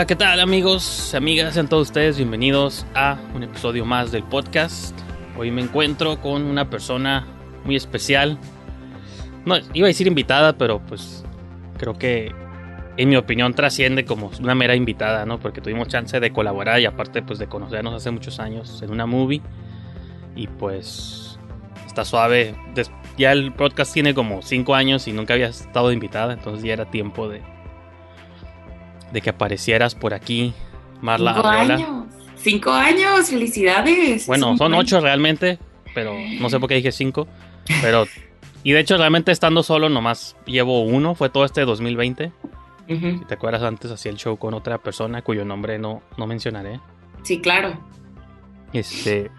Hola, ¿qué tal amigos, amigas? Sean todos ustedes bienvenidos a un episodio más del podcast. Hoy me encuentro con una persona muy especial. No, iba a decir invitada, pero pues creo que en mi opinión trasciende como una mera invitada, ¿no? Porque tuvimos chance de colaborar y aparte pues de conocernos hace muchos años en una movie. Y pues está suave. Ya el podcast tiene como 5 años y nunca había estado invitada, entonces ya era tiempo de de que aparecieras por aquí, Marla Cinco años. Cinco años, felicidades. Bueno, son ocho realmente, pero no sé por qué dije cinco. Pero, y de hecho, realmente estando solo, nomás llevo uno, fue todo este 2020. Si te acuerdas, antes hacía el show con otra persona cuyo nombre no, no mencionaré. Sí, claro. Este.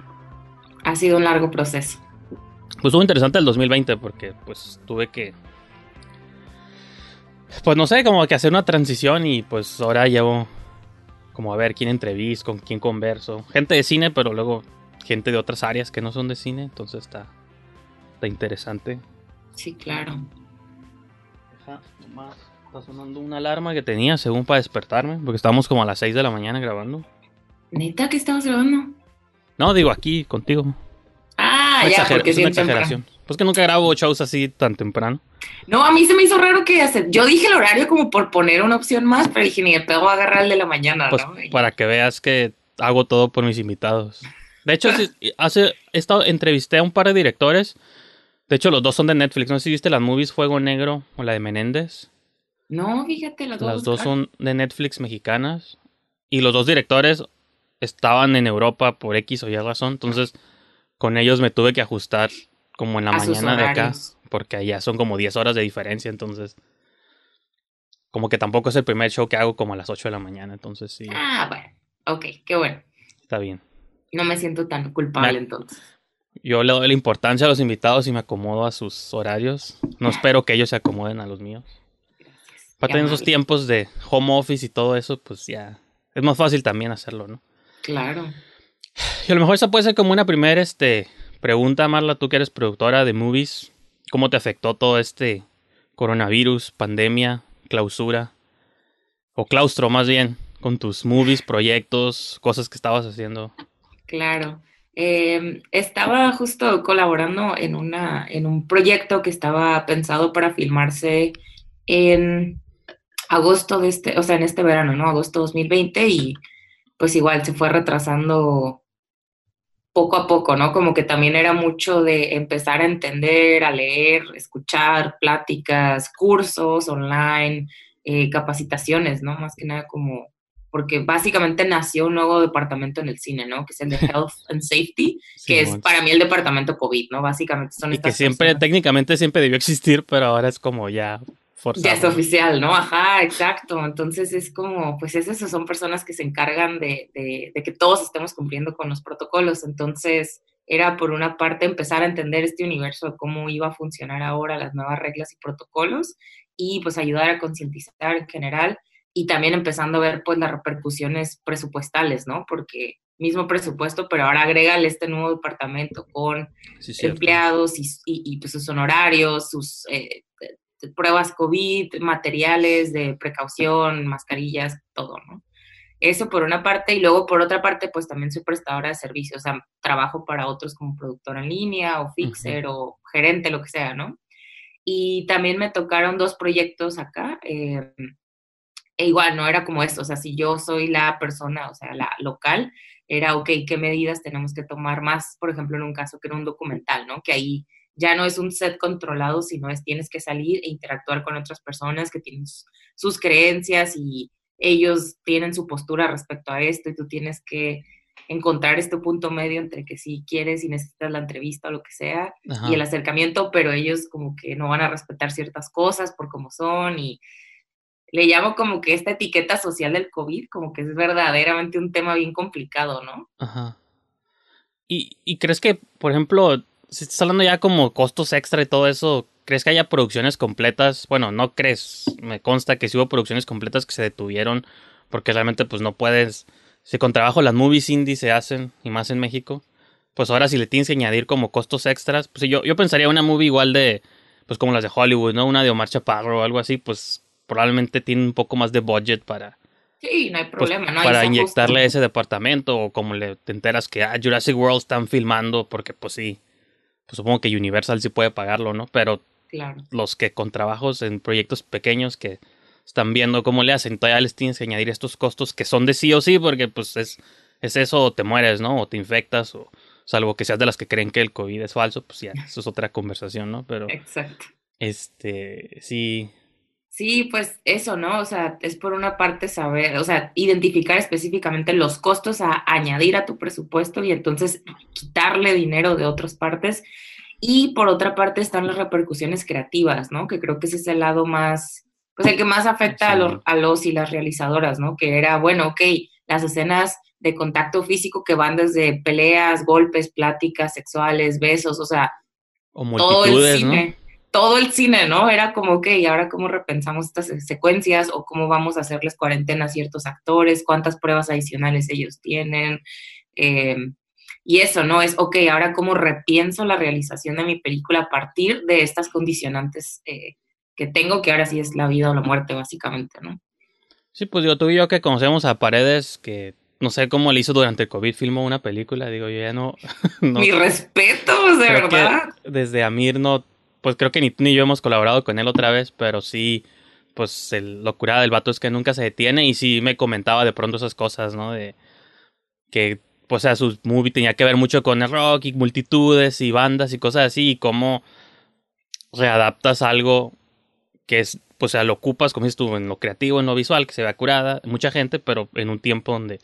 Ha sido un largo proceso. Pues estuvo interesante el 2020 porque, pues, tuve que pues no sé, como que hacer una transición y pues ahora llevo como a ver quién entrevisto, con quién converso. Gente de cine, pero luego gente de otras áreas que no son de cine, entonces está, está interesante. Sí, claro. Deja, nomás, está sonando una alarma que tenía según para despertarme, porque estábamos como a las 6 de la mañana grabando. ¿Neta que estabas grabando? No, digo aquí, contigo. Ah, ya, porque es una exageración. Pues que nunca grabo shows así tan temprano. No, a mí se me hizo raro que hacer. Yo dije el horario como por poner una opción más, pero dije, ni te voy a agarrar el de la mañana, pues Para que veas que hago todo por mis invitados. De hecho, hace, he estado, entrevisté a un par de directores. De hecho, los dos son de Netflix. No sé si viste las movies Fuego Negro o la de Menéndez. No, fíjate, las dos. Las dos son de Netflix mexicanas. Y los dos directores estaban en Europa por X o Y razón. Entonces, con ellos me tuve que ajustar como en la mañana de acá, porque allá son como 10 horas de diferencia, entonces como que tampoco es el primer show que hago como a las 8 de la mañana, entonces sí. Ah, bueno, ok, qué bueno. Está bien. No me siento tan culpable entonces. Yo le doy la importancia a los invitados y me acomodo a sus horarios. No espero que ellos se acomoden a los míos. Gracias. Para tener esos tiempos de home office y todo eso, pues ya es más fácil también hacerlo, ¿no? Claro. Y a lo mejor esa puede ser como una primera este, Pregunta, Marla, tú que eres productora de movies, ¿cómo te afectó todo este coronavirus, pandemia, clausura? O claustro más bien, con tus movies, proyectos, cosas que estabas haciendo. Claro. Em, estaba justo colaborando en, una, en un proyecto que estaba pensado para filmarse en agosto de este, o sea, en este verano, ¿no? Agosto 2020 y pues igual se fue retrasando poco a poco, ¿no? Como que también era mucho de empezar a entender, a leer, escuchar pláticas, cursos online, eh, capacitaciones, ¿no? Más que nada como porque básicamente nació un nuevo departamento en el cine, ¿no? Que es el de Health and Safety, que es para mí el departamento COVID, ¿no? Básicamente son y que siempre, técnicamente siempre debió existir, pero ahora es como ya forzado. Ya es oficial, ¿no? Ajá, exacto. Entonces es como, pues esas son personas que se encargan de, de, de que todos estemos cumpliendo con los protocolos. Entonces era por una parte empezar a entender este universo cómo iba a funcionar ahora las nuevas reglas y protocolos y pues ayudar a concientizar en general y también empezando a ver pues las repercusiones presupuestales, ¿no? Porque mismo presupuesto, pero ahora agrégale este nuevo departamento con empleados y, y, pues sus honorarios, sus eh, pruebas COVID, materiales de precaución, mascarillas, todo, ¿no? Eso por una parte, y luego por otra parte, pues también soy prestadora de servicios, o sea, trabajo para otros como productora en línea o fixer o gerente, lo que sea, ¿no? Y también me tocaron dos proyectos acá, eh, e igual, no era como esto, o sea, si yo soy la persona, o sea, la local, era, ok, ¿qué medidas tenemos que tomar más? Por ejemplo, en un caso que era un documental, ¿no? Que ahí ya no es un set controlado, sino es tienes que salir e interactuar con otras personas que tienen sus creencias y ellos tienen su postura respecto a esto y tú tienes que encontrar este punto medio entre que si quieres y necesitas la entrevista o lo que sea y el acercamiento, pero ellos como que no van a respetar ciertas cosas por cómo son y le llamo como que esta etiqueta social del COVID como que es verdaderamente un tema bien complicado, ¿no? Ajá. ¿Y, y crees que, por ejemplo, si estás hablando ya como costos extra y todo eso, ¿Crees que haya producciones completas? Bueno, no crees, me consta que sí hubo producciones completas que se detuvieron porque realmente pues no puedes, si con trabajo las movies indie se hacen y más en México, pues ahora si le tienes que añadir como costos extras, pues yo, yo pensaría una movie igual de, pues como las de Hollywood, ¿no? Una de Omar Chaparro o algo así, pues probablemente tiene un poco más de budget para... Sí, no hay pues, problema, ¿no? Para inyectarle ese departamento o como le te enteras que ah, Jurassic World están filmando porque pues sí, pues supongo que Universal sí puede pagarlo, ¿no? Pero los que con trabajos en proyectos pequeños que están viendo cómo le hacen, todavía les tienes que añadir estos costos que son de sí o sí, porque pues es, es eso o te mueres, ¿no? O te infectas, o salvo que seas de las que creen que el COVID es falso, pues ya, eso es otra conversación, ¿no? Pero. Exacto. Este, sí. Sí, pues eso, ¿no? O sea, es por una parte saber, o sea, identificar específicamente los costos a añadir a tu presupuesto y entonces quitarle dinero de otras partes y por otra parte están las repercusiones creativas, ¿no? Que creo que ese es el lado más, pues el que más afecta a, los, a los y las realizadoras, ¿no? Que era, bueno, ok, las escenas de contacto físico que van desde peleas, golpes, pláticas sexuales, besos, o sea, todo el cine, todo el cine, ¿no? Era como, ok, ahora cómo repensamos estas secuencias o cómo vamos a hacerles cuarentena a ciertos actores, cuántas pruebas adicionales ellos tienen, eh, y eso, ¿no? Es, ok, ahora cómo repienso la realización de mi película a partir de estas condicionantes eh, que tengo, que ahora sí es la vida o la muerte, básicamente, ¿no? Sí, pues digo, tú y yo que conocemos a Paredes, que no sé cómo le hizo durante el COVID, filmó una película, digo, yo ya no... Mi respeto, de verdad. Desde Amir no, pues creo que ni ni yo hemos colaborado con él otra vez, pero sí, pues el locura del vato es que nunca se detiene y sí me comentaba de pronto esas cosas, ¿no? De que pues, o sea, su movie tenía que ver mucho con el rock y multitudes y bandas y cosas así, y cómo readaptas algo que es, pues, o sea, lo ocupas, como dices tú, en lo creativo, en lo visual, que se vea curada, mucha gente, pero en un tiempo donde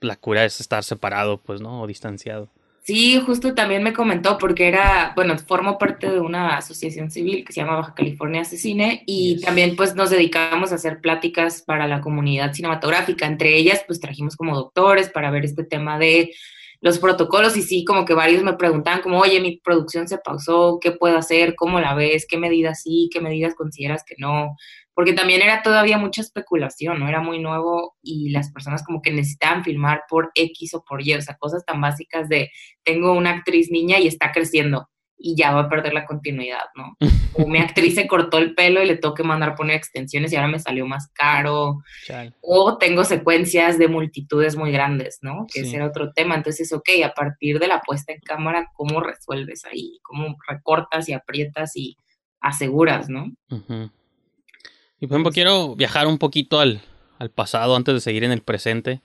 la cura es estar separado, pues, ¿no? O distanciado. Sí, justo también me comentó porque era, bueno, formo parte de una asociación civil que se llama Baja California Asesine y también pues nos dedicamos a hacer pláticas para la comunidad cinematográfica. Entre ellas pues trajimos como doctores para ver este tema de los protocolos y sí, como que varios me preguntaban como, oye, mi producción se pausó, ¿qué puedo hacer? ¿Cómo la ves? ¿Qué medidas sí? ¿Qué medidas consideras que no? Porque también era todavía mucha especulación, ¿no? Era muy nuevo y las personas como que necesitaban filmar por X o por Y, o sea, cosas tan básicas de tengo una actriz niña y está creciendo y ya va a perder la continuidad, ¿no? O mi actriz se cortó el pelo y le tengo que mandar poner extensiones y ahora me salió más caro. O tengo secuencias de multitudes muy grandes, ¿no? Que ese era otro tema. Entonces, ok, a partir de la puesta en cámara, ¿cómo resuelves ahí? ¿Cómo recortas y aprietas y aseguras, ¿no? Y por ejemplo, quiero viajar un poquito al, al pasado antes de seguir en el presente.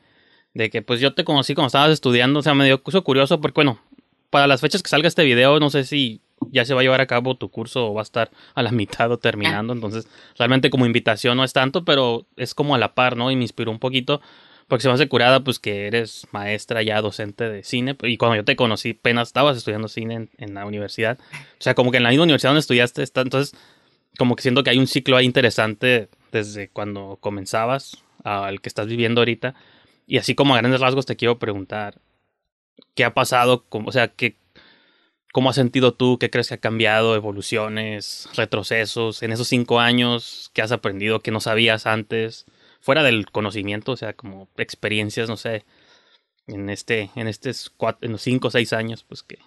De que pues yo te conocí cuando estabas estudiando, o sea, me dio curioso porque, bueno, para las fechas que salga este video, no sé si ya se va a llevar a cabo tu curso o va a estar a la mitad o terminando. Entonces, realmente como invitación no es tanto, pero es como a la par, ¿no? Y me inspiró un poquito. Porque se me hace curada, pues que eres maestra ya docente de cine. Y cuando yo te conocí, apenas estabas estudiando cine en, en la universidad. O sea, como que en la misma universidad donde estudiaste, está, entonces, como que siento que hay un ciclo ahí interesante desde cuando comenzabas al que estás viviendo ahorita. Y así como a grandes rasgos te quiero preguntar, ¿qué ha pasado? O sea, ¿qué, ¿cómo has sentido tú? ¿Qué crees que ha cambiado? ¿Evoluciones? ¿Retrocesos? En esos cinco años, ¿qué has aprendido que no sabías antes? Fuera del conocimiento, o sea, como experiencias, no sé, en este, en estos cuatro, en los cinco o seis años, pues que...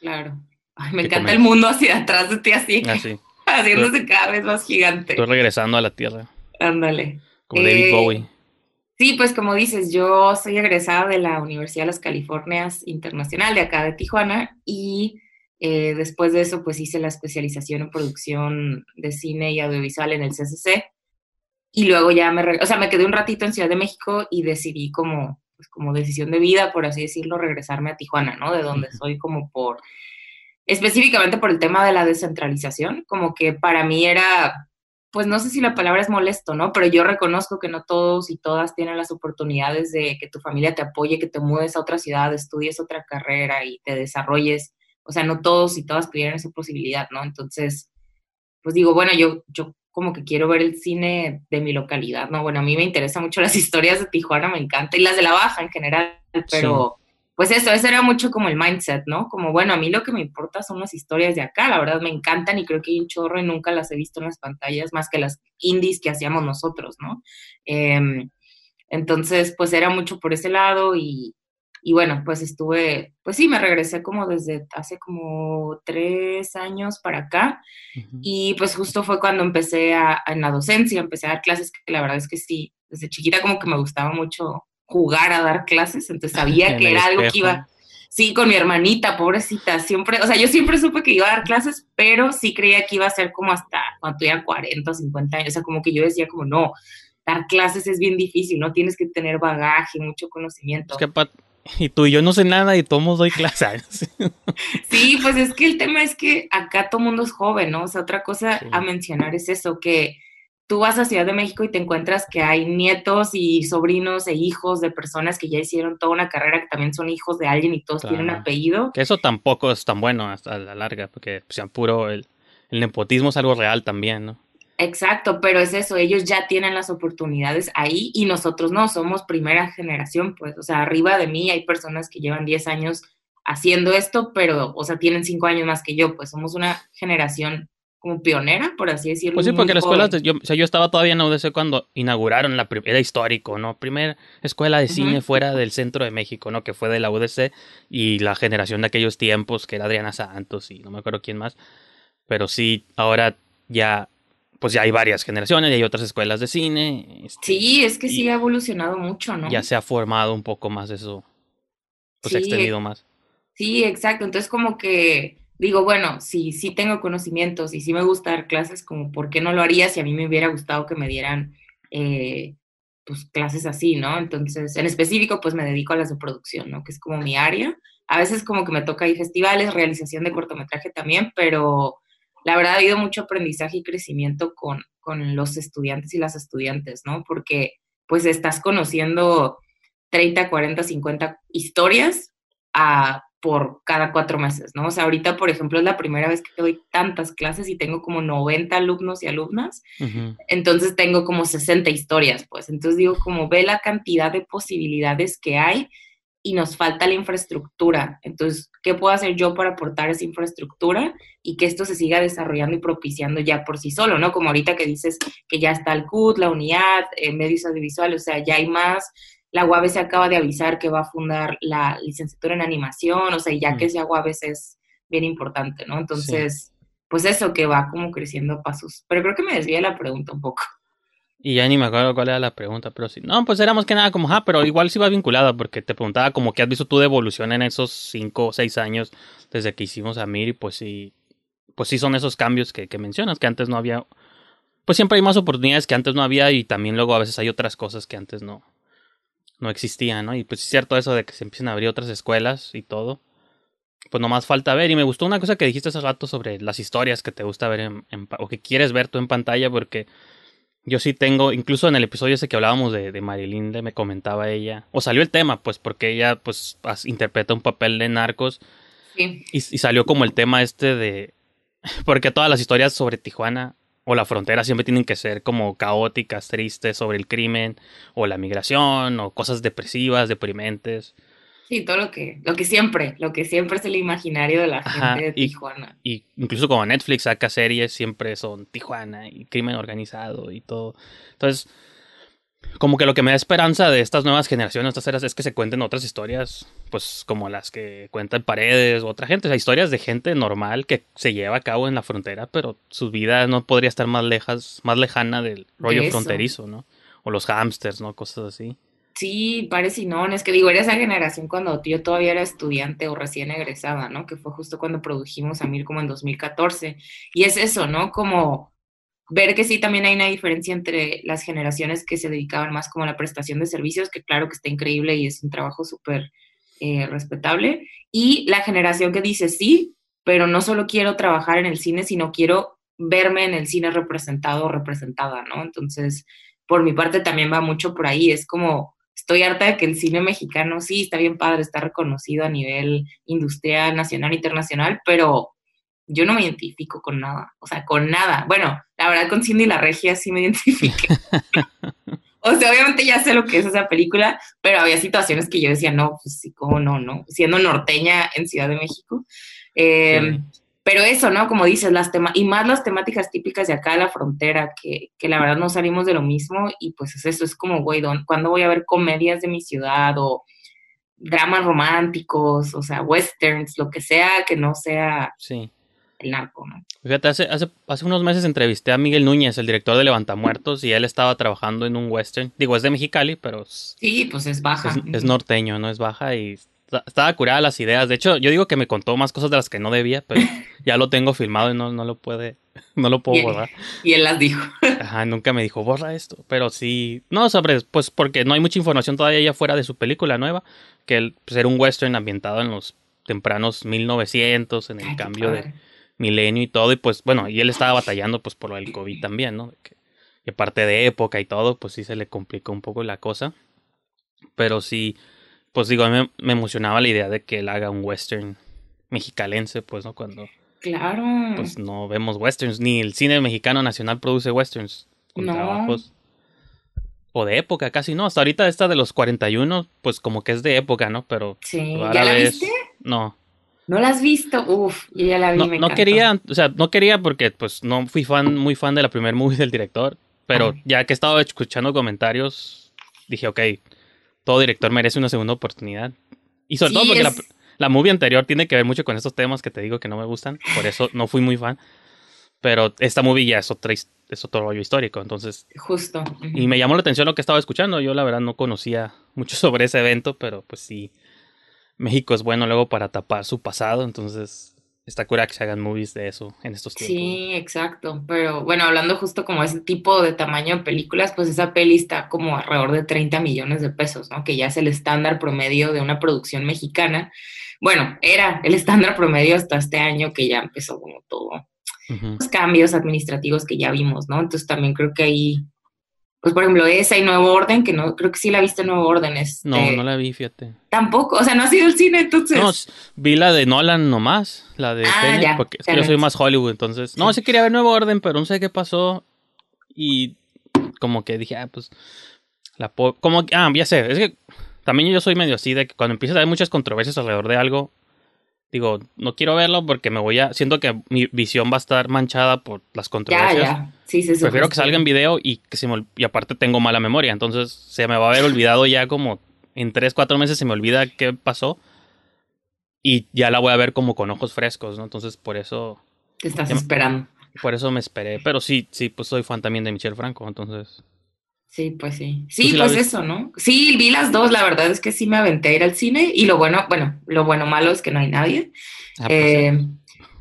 Claro. Ay, me encanta el mundo hacia atrás de ti así. Así. haciéndose cada vez más gigante. Estoy regresando a la Tierra. Ándale. Como David Eh, Bowie. Sí, pues como dices, yo soy egresada de la Universidad de las Californias Internacional de acá de Tijuana y eh, después de eso pues hice la especialización en producción de cine y audiovisual en el CCC y luego ya me, o sea, me quedé un ratito en Ciudad de México y decidí como, pues, como decisión de vida, por así decirlo, regresarme a Tijuana, ¿no? De donde soy como por, específicamente por el tema de la descentralización, como que para mí era pues no sé si la palabra es molesto, ¿no? Pero yo reconozco que no todos y todas tienen las oportunidades de que tu familia te apoye, que te mudes a otra ciudad, estudies otra carrera y te desarrolles. O sea, no todos y todas tuvieran esa posibilidad, ¿no? Entonces, pues digo, bueno, yo, yo como que quiero ver el cine de mi localidad, ¿no? Bueno, a mí me interesan mucho las historias de Tijuana, me encanta, y las de la Baja en general, pero pues eso, ese era mucho como el mindset, ¿no? Como, bueno, a mí lo que me importa son las historias de acá, la verdad me encantan y creo que hay un chorro y nunca las he visto en las pantallas más que las indies que hacíamos nosotros, ¿no? Em, entonces, pues era mucho por ese lado y, y bueno, pues estuve, pues sí, me regresé como desde hace como tres años para acá y pues justo fue cuando empecé a- en la docencia, empecé a dar clases, que la verdad es que sí, desde chiquita como que me gustaba mucho jugar a dar clases, entonces sabía que era algo que iba, sí, con mi hermanita, pobrecita, siempre, o sea, yo siempre supe que iba a dar clases, pero sí creía que iba a ser como hasta cuando tuviera 40 o 50 años, o sea, como que yo decía como, no, dar clases es bien difícil, no tienes que tener bagaje, mucho conocimiento. Es que, y tú y yo no sé nada y todos doy clases. Sí, pues es que el tema es que acá todo mundo es joven, ¿no? O sea, otra cosa Sí. a mencionar es eso, que tú vas a Ciudad de México y te encuentras que hay nietos y sobrinos e hijos de personas que ya hicieron toda una carrera, que también son hijos de alguien y todos tienen Claro. apellido. que eso tampoco es tan bueno hasta la larga, porque pues, puro el, el nepotismo es algo real también, ¿no? Exacto, pero es eso, ellos ya tienen las oportunidades ahí y nosotros no, somos primera generación, pues, o sea, arriba de mí hay personas que llevan 10 años haciendo esto, pero, o sea, tienen 5 años más que yo, pues somos una generación como pionera, por así decirlo. Pues sí, porque la escuela, yo, o sea, yo estaba todavía en la UDC cuando inauguraron la pri- era histórico, ¿no? Primera escuela de cine fuera del centro de México, ¿no? Que fue de la UDC y la generación de aquellos tiempos, que era Adriana Santos y no me acuerdo quién más. Pero sí, ahora ya, pues ya hay varias generaciones y hay otras escuelas de cine. este, Sí, es que sí ha evolucionado mucho, ¿no? Ya se ha formado un poco más eso, pues se ha Sí, extendido más. Sí, exacto. Entonces, como que digo, bueno, si sí tengo conocimientos y sí me gusta dar clases, como por qué no lo haría si a mí me hubiera gustado que me dieran eh, pues clases así, ¿no? Entonces, en específico, pues me dedico a las de producción, ¿no? Que es como mi área. A veces como que me toca ir festivales, realización de cortometraje también, pero la verdad ha habido mucho aprendizaje y crecimiento con, con los estudiantes y las estudiantes, ¿no? Porque pues estás conociendo 30, 40, 50 historias a, por cada cuatro meses, ¿no? O sea, ahorita, por ejemplo, es la primera vez que doy tantas clases y tengo como 90 alumnos y alumnas, entonces tengo como 60 historias, pues. Entonces digo, como ve la cantidad de posibilidades que hay y nos falta la infraestructura. Entonces, ¿qué puedo hacer yo para aportar esa infraestructura y que esto se siga desarrollando y propiciando ya por sí solo, ¿no? Como ahorita que dices que ya está el CUT, la unidad, eh, medios audiovisuales, o sea, ya hay más. La UABC acaba de avisar que va a fundar la licenciatura en animación, o sea, ya Mm. que sea UABC es bien importante, ¿no? Entonces, pues eso que va como creciendo a pasos. Pero creo que me desvía la pregunta un poco. Y ya ni me acuerdo cuál era la pregunta, pero sí. No, pues era más que nada como, ah, pero igual sí va vinculada, porque te preguntaba como qué has visto tú de evolución en esos cinco o seis años desde que hicimos a Mir, y pues sí, pues sí son esos cambios que, que mencionas, que antes no había. Pues siempre hay más oportunidades que antes no había, y también luego a veces hay otras cosas que antes no, no existían, ¿no? Y pues es cierto eso de que se empiezan a abrir otras escuelas y todo. pues nomás falta ver. Y me gustó una cosa que dijiste hace rato sobre las historias que te gusta ver en, en o que quieres ver tú en pantalla, porque yo sí tengo, incluso en el episodio ese que hablábamos de, de Marilyn, me comentaba ella, o salió el tema, pues porque ella pues interpreta un papel de narcos. Sí. Y, y salió como el tema este de, porque todas las historias sobre Tijuana o la frontera siempre tienen que ser como caóticas, tristes sobre el crimen o la migración o cosas depresivas, deprimentes. Sí, todo lo que, lo que siempre, lo que siempre es el imaginario de la Ajá, gente de y- Tijuana. Y incluso como Netflix saca series, siempre son Tijuana y crimen organizado y todo. Entonces, como que lo que me da esperanza de estas nuevas generaciones, estas eras, es que se cuenten otras historias, pues como las que cuentan Paredes u otra gente. O sea, historias de gente normal que se lleva a cabo en la frontera, pero su vida no podría estar más lejas, más lejana del rollo fronterizo, ¿no? O los hamsters, ¿no? Cosas así. Sí, parece y no, es que digo, era esa generación cuando yo todavía era estudiante o recién egresada, ¿no? Que fue justo cuando produjimos Amir como en 2014. Y es eso, ¿no? Como ver que sí también hay una diferencia entre las generaciones que se dedicaban más como a la prestación de servicios, que claro que está increíble y es un trabajo súper eh, respetable, y la generación que dice sí, pero no solo quiero trabajar en el cine, sino quiero verme en el cine representado o representada, ¿no? Entonces, por mi parte también va mucho por ahí, es como estoy harta de que el cine mexicano sí está bien padre, está reconocido a nivel industrial, nacional, internacional, pero yo no me identifico con nada, o sea, con nada. Bueno, la verdad con Cindy la Regia sí me identifiqué. o sea, obviamente ya sé lo que es esa película, pero había situaciones que yo decía, no, pues sí, cómo no, no, siendo norteña en Ciudad de México. Eh, Sí. Pero eso, ¿no? Como dices, las temas, y más las temáticas típicas de acá de la frontera, que, que la verdad no salimos de lo mismo, y pues es eso, es como, güey, ¿dónde- ¿cuándo voy a ver comedias de mi ciudad o dramas románticos, o sea, westerns, lo que sea que no sea Sí. El narco, ¿no? Fíjate, hace, hace, hace unos meses entrevisté a Miguel Núñez, el director de Levantamuertos, y él estaba trabajando en un western. Digo, es de Mexicali, pero es, Sí, pues es baja. es, es norteño, no es baja y estaba curada las ideas. De hecho, yo digo que me contó más cosas de las que no debía, pero ya lo tengo filmado y no, no lo puede, no lo puedo borrar. Y él las dijo. Ajá, nunca me dijo, borra esto. Pero sí, no, sobre, pues porque no hay mucha información todavía allá fuera de su película nueva, que él, pues, era un western ambientado en los tempranos 1900, en el Ay, cambio de. Milenio y todo, y pues bueno, y él estaba batallando pues por lo del COVID también, ¿no? Que- y aparte de época y todo, pues sí se le complicó un poco la cosa. Pero sí, pues digo, a mí me, emocionaba la idea de que él haga un western mexicalense, pues, ¿no? Cuando Claro. pues no vemos westerns, ni el cine mexicano nacional produce westerns con No. trabajos. O de época, casi no. Hasta ahorita esta de los 41, pues como que es de época, ¿no? Pero sí. ¿Ya la vez- viste? No, ¿No la has visto? Uf, yo ya la vi, no, me no quería, o sea, no quería porque pues no fui fan, muy fan de la primer movie del director, pero ya que he estado escuchando comentarios, dije, ok, todo director merece una segunda oportunidad. Y sobre Sí, todo porque la, es- la movie anterior tiene que ver mucho con estos temas que te digo que no me gustan, por eso no fui muy fan. Pero esta movie ya es, otra, es otro rollo histórico, entonces... Justo. Y me llamó la atención lo que estaba escuchando, yo la verdad no conocía mucho sobre ese evento, pero pues sí, México es bueno luego para tapar su pasado, entonces está cura que se hagan movies de eso en estos tiempos. Sí, exacto. Pero bueno, hablando justo como ese tipo de tamaño de películas, pues esa peli está como alrededor de 30 millones de pesos, ¿no? Que ya es el estándar promedio de una producción mexicana. Bueno, era el estándar promedio hasta este año que ya empezó como todo los cambios administrativos que ya vimos, ¿no? Entonces también creo que ahí, pues por ejemplo, esa y Nuevo Orden, que no, creo que sí la viste Nuevo Orden, este, No, no la vi, fíjate. tampoco, o sea, no ha sido el cine, entonces. No, vi la de Nolan nomás, la de Ah, ya, porque es que yo soy más Hollywood, entonces... No, Sí. quería ver Nuevo Orden, pero no sé qué pasó y como que dije, ah, pues... La como Ah, ya sé, es que también yo soy medio así de que cuando empiezas a haber muchas controversias alrededor de algo, digo, no quiero verlo porque me voy a... Siento que mi visión va a estar manchada por las ya, controversias. ya, sí, sí, sí. Prefiero que salga en video y que se me y aparte tengo mala memoria, entonces se me va a haber olvidado ya como en 3, 4 meses se me olvida qué pasó y ya la voy a ver como con ojos frescos, ¿no? Entonces por eso Te estás Ya me- esperando. por eso me esperé, pero sí, sí, pues soy fan también de Michel Franco, entonces Sí, pues sí. ¿Tú Sí, sí pues eso, ¿no? Sí, vi las dos, la verdad es que sí me aventé a ir al cine y lo bueno, bueno, lo bueno malo es que no hay nadie. ah, pues, Eh,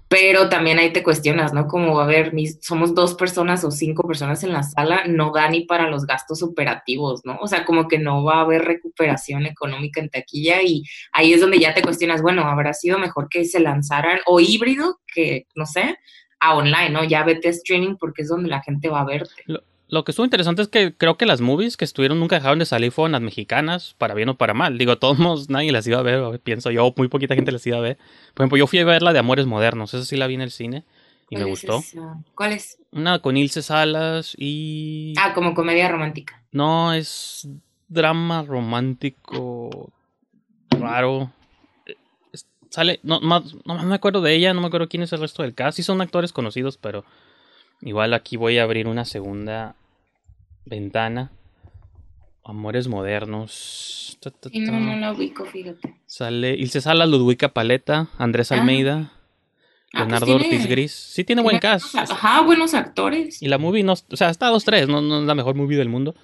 pero también ahí te cuestionas, ¿no? Como, a ver, mis, somos dos personas o cinco personas en la sala, no da ni para los gastos operativos, ¿no? O sea, como que no va a haber recuperación económica en taquilla y ahí es donde ya te cuestionas, bueno, habrá sido mejor que se lanzaran o híbrido, que no sé, a online, ¿no? Ya vete a streaming porque es donde la gente va a verte. Que estuvo interesante es que creo que las movies que estuvieron nunca dejaron de salir fueron las mexicanas, para bien o para mal. Digo, todos nadie las iba a ver, pienso yo, muy poquita gente las iba a ver. Por ejemplo, yo fui a ver la de Amores Modernos, esa sí la vi en el cine y me gustó. ¿Cuál es? Una con Ilse Salas y... Ah, como comedia romántica. No, es drama romántico raro. Sale, no, no, no me acuerdo de ella, no me acuerdo quién es el resto del cast. Sí son actores conocidos, pero Igual aquí voy a abrir una segunda ventana. Amores modernos. no, no la ubico, fíjate. Sale Ilse Salas, Ludwika Paleta, Andrés ah. Almeida, ah, pues Leonardo Ortiz Gris. Sí tiene, buen cast. Ajá, buenos actores. Y la movie no, o sea, está a dos tres, no, no es la mejor movie del mundo,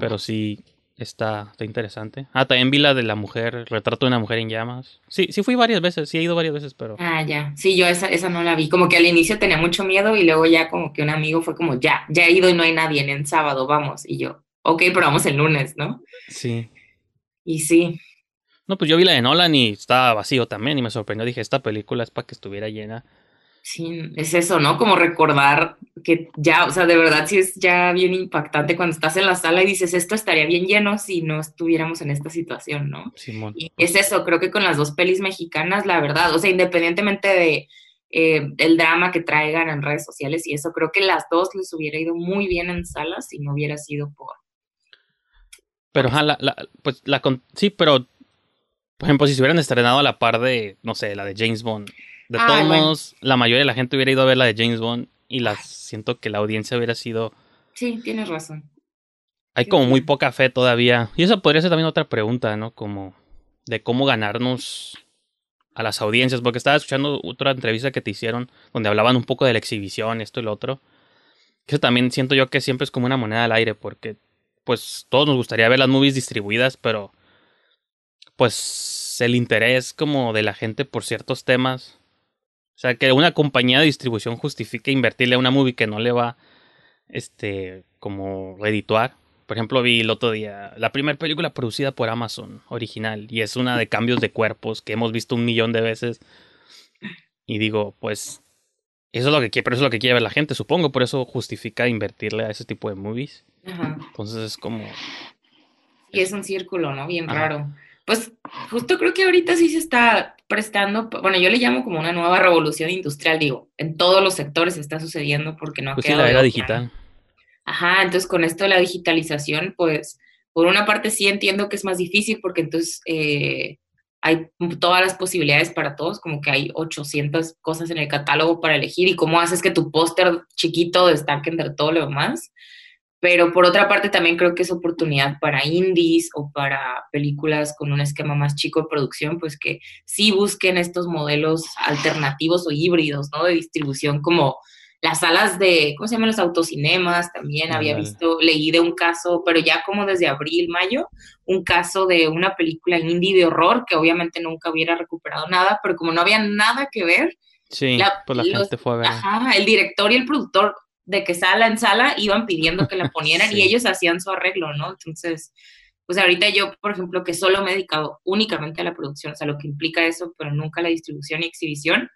pero sí Está, está interesante. Ah, también vi la de la mujer, retrato de una mujer en llamas. Sí, sí fui varias veces, sí he ido varias veces, pero. Ah, ya. Sí, yo esa, esa no la vi. Como que al inicio tenía mucho miedo y luego ya como que un amigo fue como, ya, ya he ido y no hay nadie en el sábado, vamos. Y yo, ok, pero vamos el lunes, ¿no? Sí. Y sí. No, pues yo vi la de Nolan y estaba vacío también y me sorprendió. Dije, esta película es para que estuviera llena. Sí, es eso, ¿no? Como recordar que ya, o sea, de verdad sí es ya bien impactante cuando estás en la sala y dices, esto estaría bien lleno si no estuviéramos en esta situación, ¿no? Simón. Y es eso, creo que con las dos pelis mexicanas, la verdad, o sea, independientemente de eh, el drama que traigan en redes sociales y eso, creo que las dos les hubiera ido muy bien en salas si no hubiera sido por... Pero, ojalá, pues, la, sí, pero, por ejemplo, si se hubieran estrenado a la par de, no sé, la de James Bond de todos modos, la mayoría de la gente hubiera ido a ver la de James Bond y las siento que la audiencia hubiera sido. Sí, tienes razón. Hay como muy poca fe todavía. Y esa podría ser también otra pregunta, ¿no? Como de cómo ganarnos a las audiencias. Porque estaba escuchando otra entrevista que te hicieron donde hablaban un poco de la exhibición, esto y lo otro. Eso también siento yo que siempre es como una moneda al aire porque pues todos nos gustaría ver las movies distribuidas, pero pues el interés como de la gente por ciertos temas o sea, que una compañía de distribución justifique invertirle a una movie que no le va, este, como redituar. Por ejemplo, vi el otro día la primera película producida por Amazon, original, y es una de cambios de cuerpos que hemos visto un millón de veces. Y digo, pues, eso es lo que quiere, pero eso es lo que quiere ver la gente, supongo, por eso justifica invertirle a ese tipo de movies. Entonces es como... Y es un círculo, ¿no? Bien raro. Pues justo creo que ahorita sí se está prestando, bueno, yo le llamo como una nueva revolución industrial, digo, en todos los sectores está sucediendo porque no ha pues quedado. Sí, la era digital. Ajá, entonces con esto de la digitalización, pues, por una parte sí entiendo que es más difícil porque entonces eh, hay todas las posibilidades para todos, como que hay 800 cosas en el catálogo para elegir y cómo haces que tu póster chiquito destaque entre todo lo demás. Pero por otra parte también creo que es oportunidad para indies o para películas con un esquema más chico de producción, pues que sí busquen estos modelos alternativos o híbridos, ¿no? De distribución como las salas de, ¿cómo se llaman? Los autocinemas, también había visto, leí de un caso, pero ya como desde abril, mayo, un caso de una película indie de horror que obviamente nunca hubiera recuperado nada, pero como no había nada que ver, Sí, pues la gente fue a ver. Ajá, el director y el productor de que sala en sala iban pidiendo que la ponieran y ellos hacían su arreglo, ¿no? Entonces, pues ahorita yo, por ejemplo, que solo me he dedicado únicamente a la producción, o sea, lo que implica eso, pero nunca la distribución y exhibición,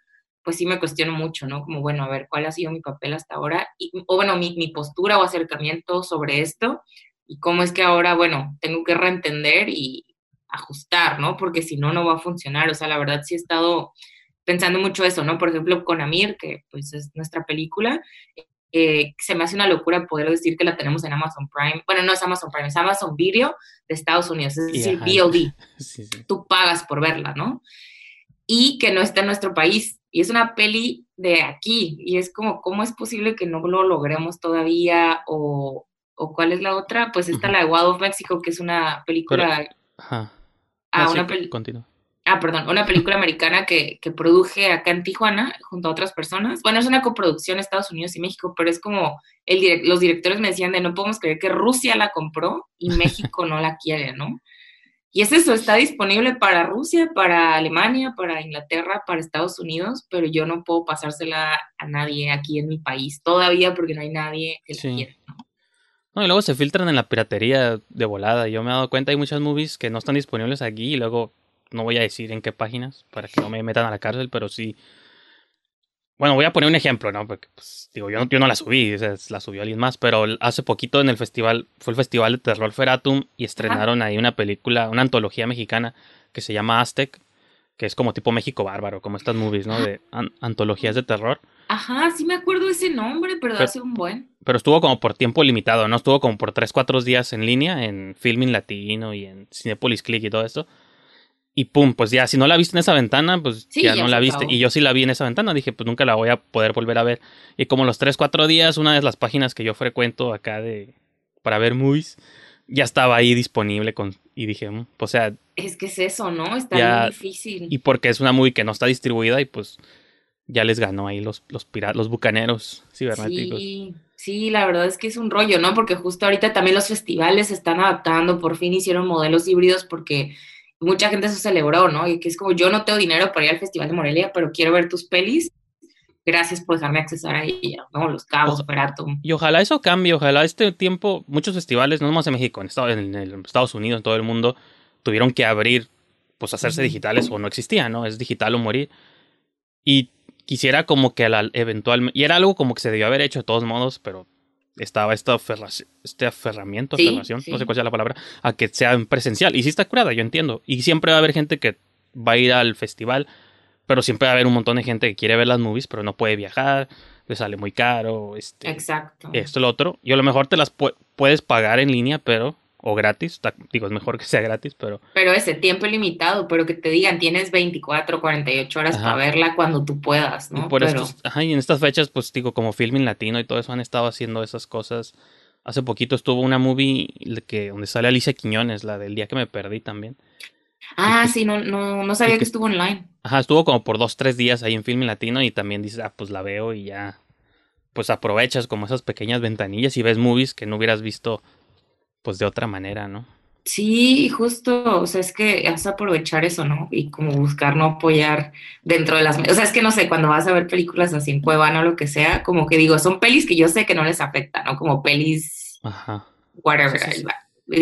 pues sí me cuestiono mucho, ¿no? Como, bueno, a ver, ¿cuál ha sido mi papel hasta ahora? Y, o bueno, mi, mi postura o acercamiento sobre esto y cómo es que ahora, bueno, tengo que reentender y ajustar, ¿no? Porque si no, no va a funcionar. O sea, la verdad sí he estado pensando mucho eso, ¿no? Por ejemplo, con Amir, que pues es nuestra película, eh, se me hace una locura poder decir que la tenemos en Amazon Prime. Bueno, no es Amazon Prime, es Amazon Video de Estados Unidos, es decir, VOD. Tú pagas por verla, ¿no? Y que no está en nuestro país. Y es una peli de aquí. Y es como, ¿cómo es posible que no lo logremos todavía? O, o cuál es la otra? Pues está la de Wild of Mexico, que es una película. ajá. Ah, una película ah, perdón, una película americana que, que, produje acá en Tijuana junto a otras personas. Bueno, es una coproducción Estados Unidos y México, pero es como el los directores me decían de no podemos creer que Rusia la compró y México no la quiere, ¿no? Y es eso, está disponible para Rusia, para Alemania, para Inglaterra, para Estados Unidos, pero yo no puedo pasársela a nadie aquí en mi país todavía porque no hay nadie que Sí. la quiera. ¿no? No, y luego se filtran en la piratería de volada. Yo me he dado cuenta, hay muchas movies que no están disponibles aquí y luego no voy a decir en qué páginas para que no me metan a la cárcel, pero sí. Bueno, voy a poner un ejemplo, ¿no? Porque, pues, digo, yo no, yo no la subí, o sea, la subió alguien más, pero hace poquito en el festival, fue el Festival de Terror Feratum y estrenaron ahí una película, una antología mexicana que se llama Aztec, que es como tipo México Bárbaro, como estas movies, ¿no? De an- antologías de terror. Ajá, sí me acuerdo ese nombre, pero Pero- hace un buen. pero estuvo como por tiempo limitado, ¿no? Estuvo como por 3, 4 días en línea, en Filming Latino y en Cinepolis Click y todo esto. Y pum, pues ya, si no la viste en esa ventana, pues Sí, ya, ya no la viste. acabó. Y yo sí la vi en esa ventana, dije, pues nunca la voy a poder volver a ver. Y como los 3, 4 días, una de las páginas que yo frecuento acá de para ver movies, ya estaba ahí disponible con y dije, mm, o sea, Es que es eso, ¿no? Está Ya, bien difícil. y porque es una movie que no está distribuida y pues ya les ganó ahí los los piratas, los bucaneros cibernéticos. Sí, sí, la verdad es que es un rollo, ¿no? Porque justo ahorita también los festivales se están adaptando, por fin hicieron modelos híbridos porque mucha gente se celebró, ¿no? Y que es como yo no tengo dinero para ir al Festival de Morelia, pero quiero ver tus pelis. Gracias por dejarme accesar a ella, ¿no? Los Cabos, Ojo. Operatum. Y ojalá eso cambie, ojalá este tiempo, muchos festivales, no nomás en México, en Estados, en el- Estados Unidos, en todo el mundo, tuvieron que abrir, pues hacerse digitales o no existía, ¿no? Es digital o morir. Y quisiera como que la eventualmente, y era algo como que se debió haber hecho de todos modos, pero estaba esta este aferramiento, Sí, aferración, sí. no sé cuál sea la palabra, a que sea en presencial. Y sí está curada, yo entiendo. Y siempre va a haber gente que va a ir al festival, pero siempre va a haber un montón de gente que quiere ver las movies, pero no puede viajar, le sale muy caro, este, Exacto. esto, lo otro. Y a lo mejor te las pu- puedes pagar en línea, pero, o gratis, digo, es mejor que sea gratis, pero Pero ese tiempo limitado, pero que te digan tienes 24, 48 horas Ajá. para verla cuando tú puedas, y ¿no? por pero... estos, ajá, y en estas fechas, pues digo, como Filming Latino y todo eso han estado haciendo esas cosas. Hace poquito estuvo una movie que, donde sale Alicia Quiñones, la del día que me perdí también. Ah, sí, no, no, no sabía y que que- estuvo online. Ajá, estuvo como por dos, tres días ahí en Filming Latino y también dices, ah, pues la veo y ya, pues aprovechas como esas pequeñas ventanillas y ves movies que no hubieras visto, pues de otra manera, ¿no? Sí, justo, o sea, es que has aprovechar eso, ¿no? Y como buscar no apoyar dentro de las... O sea, es que no sé, cuando vas a ver películas así en Cuevana o lo que sea, como que digo, son pelis que yo sé que no les afecta, ¿no? Como pelis, Ajá. whatever. Sí, sí, sí.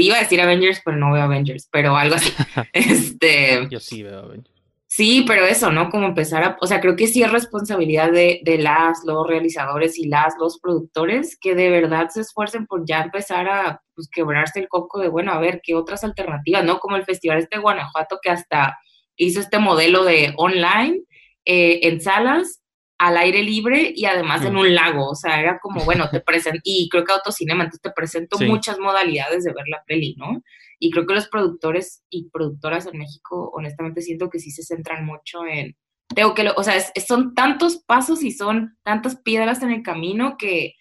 Iba a decir Avengers, pero no veo Avengers, pero algo así. Este, Yo sí veo. ven. Sí, pero eso, ¿no? Como empezar a, o sea, creo que sí es responsabilidad de, de las, los realizadores y las, los productores, que de verdad se esfuercen por ya empezar a pues, quebrarse el coco de, bueno, a ver, qué otras alternativas, ¿no? Como el Festival este de Guanajuato que hasta hizo este modelo de online, eh, en salas, al aire libre y además en Mm. un lago, o sea, era como, bueno, te presento, y creo que Autocinema, entonces te presento Sí. muchas modalidades de ver la peli, ¿no? Y creo que los productores y productoras en México, honestamente, siento que sí se centran mucho en. Tengo que, lo- o sea, es- son tantos pasos y son tantas piedras en el camino que,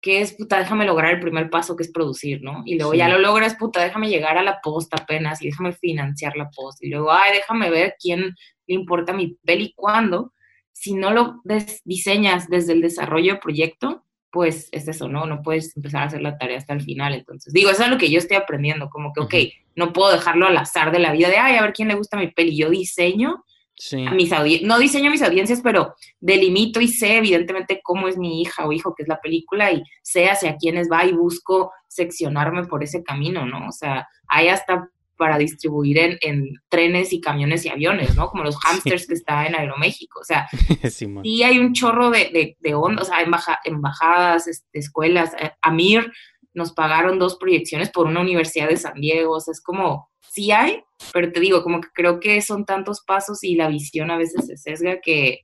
que es, puta, déjame lograr el primer paso que es producir, ¿no? Y luego Sí. ya lo logras, puta, déjame llegar a la post apenas y déjame financiar la post. Y luego, ay, déjame ver quién le importa mi peli cuándo. Si no lo des- diseñas desde el desarrollo del proyecto, pues es eso, ¿no? No puedes empezar a hacer la tarea hasta el final. Entonces, digo, eso es lo que yo estoy aprendiendo, como que, ok, no puedo dejarlo al azar de la vida de, ay, a ver quién le gusta mi peli. Yo diseño Sí. a mis audiencias, no diseño a mis audiencias, pero delimito y sé evidentemente cómo es mi hija o hijo, que es la película, y sé hacia quiénes va y busco seccionarme por ese camino, ¿no? O sea, hay hasta para distribuir en, en trenes y camiones y aviones, ¿no? Como los hamsters que está en Aeroméxico. O sea, sí hay un chorro de, de, de onda, o sea, embaja- embajadas, este, escuelas. Eh, Amir nos pagaron dos proyecciones por una universidad de San Diego, o sea, es como, sí hay, pero te digo, como que creo que son tantos pasos y la visión a veces se sesga que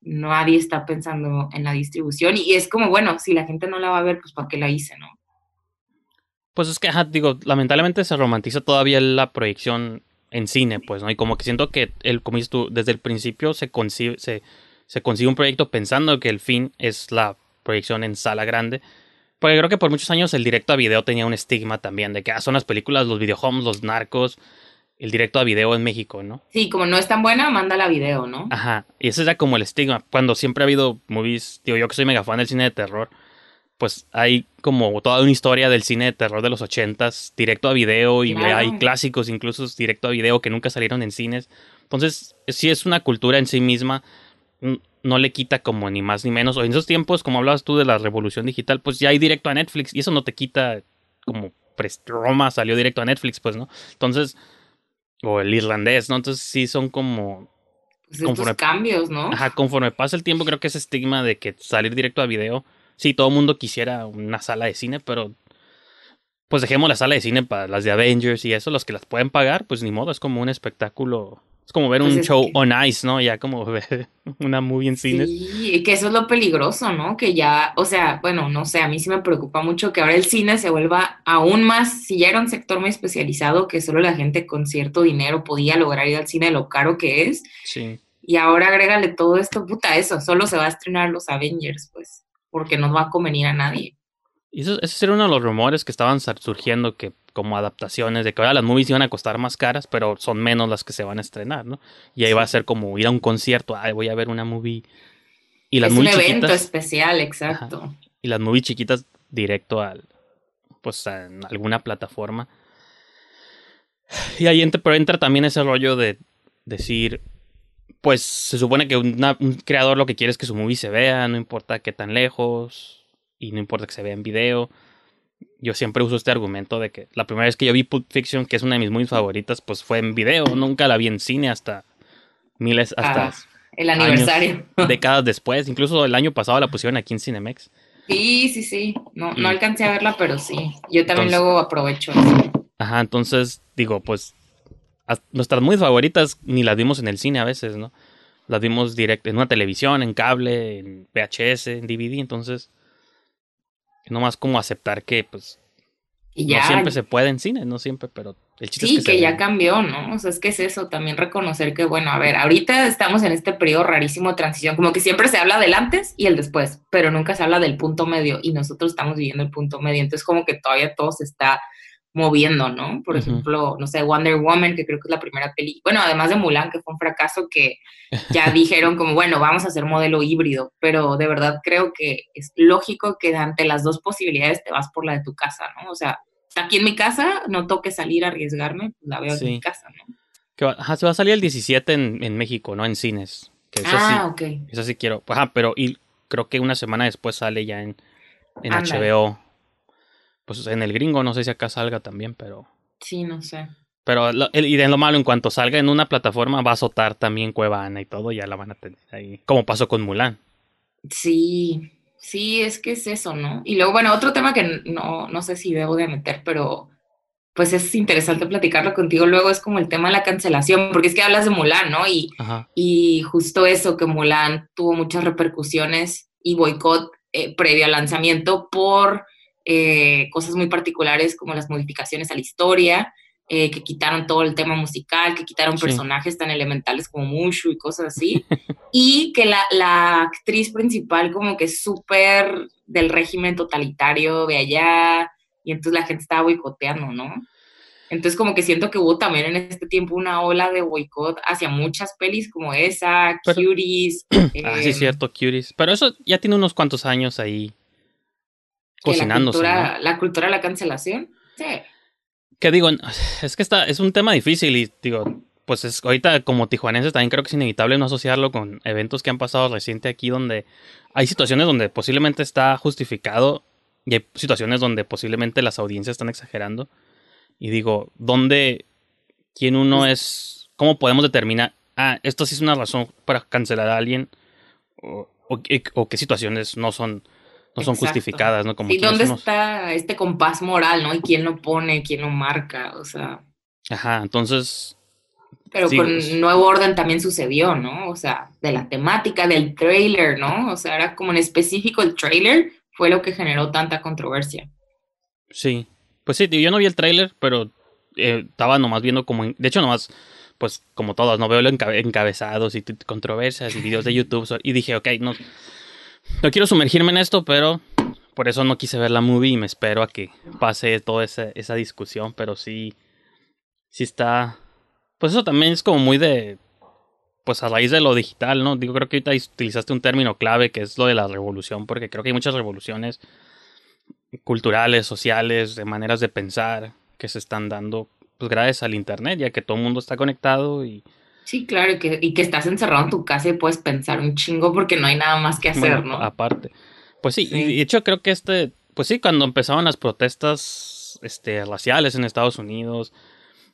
nadie está pensando en la distribución y es como, bueno, si la gente no la va a ver, pues ¿para qué la hice, no? Pues es que, ajá, digo, lamentablemente se romantiza todavía la proyección en cine, pues, ¿no? Y como que siento que, el, como dices tú, desde el principio se concibe, se, se consigue un proyecto pensando que el fin es la proyección en sala grande. Porque creo que por muchos años el directo a video tenía un estigma también de que ah, son las películas, los videohomes, los narcos, el directo a video en México, ¿no? Sí, como no es tan buena, mándala a video, ¿no? Ajá, y ese era como el estigma. Cuando siempre ha habido movies, digo yo que soy mega fan del cine de terror, pues hay como toda una historia del cine de terror de los ochentas directo a video y Claro. hay clásicos incluso directo a video que nunca salieron en cines. Entonces, sí es una cultura en sí misma, no le quita como ni más ni menos. O en esos tiempos, como hablabas tú de la revolución digital, pues ya hay directo a Netflix y eso no te quita como pues, Roma salió directo a Netflix, pues, ¿no? Entonces, o el irlandés, ¿no? Entonces sí son como Pues estos Conforme- cambios, ¿no? Ajá, conforme pasa el tiempo, creo que ese estigma de que salir directo a video. Sí, todo el mundo quisiera una sala de cine, pero. Pues dejemos la sala de cine para las de Avengers y eso, los que las pueden pagar, pues ni modo, es como un espectáculo. Es como ver Pues un show que- on ice, ¿no? Ya como ver una movie en cines. Sí, y que eso es lo peligroso, ¿no? Que ya, o sea, bueno, no sé, a mí sí me preocupa mucho que ahora el cine se vuelva aún más, si ya era un sector muy especializado, que solo la gente con cierto dinero podía lograr ir al cine, lo caro que es, Sí. y ahora agrégale todo esto, puta, eso, solo se va a estrenar los Avengers, pues, porque no va a convenir a nadie. Y eso, ese era uno de los rumores que estaban surgiendo, que como adaptaciones, de que ahora las movies iban a costar más caras, pero son menos las que se van a estrenar, ¿no? Y ahí va a ser como ir a un concierto, ay, voy a ver una movie. Y las es un evento especial, exacto. y las movies chiquitas directo al pues a alguna plataforma y ahí entra, pero entra también ese rollo de decir pues se supone que una- un creador lo que quiere es que su movie se vea no importa qué tan lejos y no importa que se vea en video yo siempre uso este argumento de que la primera vez que yo vi Pulp Fiction que es una de mis movies favoritas pues fue en video nunca la vi en cine hasta miles hasta Ah, el aniversario. décadas después incluso el año pasado la pusieron aquí en Cinemex Sí, sí, sí. No, no alcancé a verla, pero sí. Yo también Entonces- luego aprovecho eso. Ajá, entonces digo, pues nuestras muy favoritas ni las vimos en el cine a veces, ¿no? Las vimos directo en una televisión, en cable, en VHS, en DVD, entonces nomás como aceptar que pues Y ya, no siempre se puede en cine, no siempre, pero el chiste sí, es que, que, ya cambió, ¿no? O sea, es que es eso, también reconocer que, bueno, a ver, ahorita estamos en este periodo rarísimo de transición, como que siempre se habla del antes y el después, pero nunca se habla del punto medio y nosotros estamos viviendo el punto medio, entonces como que todavía todo se está moviendo, ¿no? Por ejemplo, no sé, Wonder Woman, que creo que es la primera peli, bueno, además de Mulan, que fue un fracaso que ya dijeron como, bueno, vamos a hacer modelo híbrido, pero de verdad creo que es lógico que ante las dos posibilidades te vas por la de tu casa, ¿no? O sea, está aquí en mi casa, no toque salir a arriesgarme, pues la veo en mi casa, ¿no? Que va- ajá, se va a salir el 17 en, en México, ¿no? En cines. Que eso ah, sí, ok. eso sí quiero. Ajá, pero y creo que una semana después sale ya en. HBO. Pues en el gringo, no sé si acá salga también, pero... Sí, no sé. Pero lo, y de lo malo, en cuanto salga en una plataforma, va a azotar también Cuevana y todo, ya la van a tener ahí. Como pasó con Mulan. Sí, sí, es que es eso, ¿no? Y luego, bueno, otro tema que no, no sé si debo de meter, pero pues es interesante platicarlo contigo luego, es como el tema de la cancelación, porque es que hablas de Mulan, ¿no? Y, Ajá. y justo eso, que Mulan tuvo muchas repercusiones y boicot eh, previo al lanzamiento por eh, cosas muy particulares como las modificaciones a la historia, eh, que quitaron todo el tema musical, que quitaron Sí. personajes tan elementales como Mushu y cosas así, y que la, la actriz principal como que es súper del régimen totalitario de allá, y entonces la gente estaba boicoteando, ¿no? Entonces como que siento que hubo también en este tiempo una ola de boicot hacia muchas pelis como esa, Pero- Cuties. Ah, sí, em, es cierto, Cuties. Pero eso ya tiene unos cuantos años ahí que la cocinándose. cultura, ¿no? la cultura de la cancelación. Sí. Que digo, es que está, es un tema difícil y digo, pues es ahorita como tijuanenses también creo que es inevitable no asociarlo con eventos que han pasado reciente aquí donde hay situaciones donde posiblemente está justificado y hay situaciones donde posiblemente las audiencias están exagerando. Y digo, ¿dónde, quién uno es, cómo podemos determinar, ah, esto sí es una razón para cancelar a alguien o, o- o qué situaciones no son, no son Exacto. justificadas, ¿no? Como quiénes ¿dónde somos. está este compás moral, no? Y quién lo pone, quién lo marca, o sea... Ajá, entonces, Pero Sí, con pues. Nuevo Orden también sucedió, ¿no? O sea, de la temática, del trailer, ¿no? O sea, era como en específico el trailer fue lo que generó tanta controversia. Sí, pues sí, yo no vi el tráiler, pero eh, estaba nomás viendo como, de hecho nomás, pues como todos, no veo los encabe- encabezados y controversias y videos de YouTube y dije, ok, no, no quiero sumergirme en esto, pero por eso no quise ver la movie y me espero a que pase toda esa, esa discusión, pero sí, sí está, pues eso también es como muy de, pues a raíz de lo digital, ¿no? Digo, creo que ahorita utilizaste un término clave que es lo de la revolución, porque creo que hay muchas revoluciones culturales, sociales, de maneras de pensar que se están dando pues gracias al internet, ya que todo el mundo está conectado y Sí, claro, y que, y que estás encerrado en tu casa y puedes pensar un chingo porque no hay nada más que hacer, bueno, ¿no? Aparte. Pues sí, Sí. y de hecho creo que este, pues sí, cuando empezaban las protestas este, raciales en Estados Unidos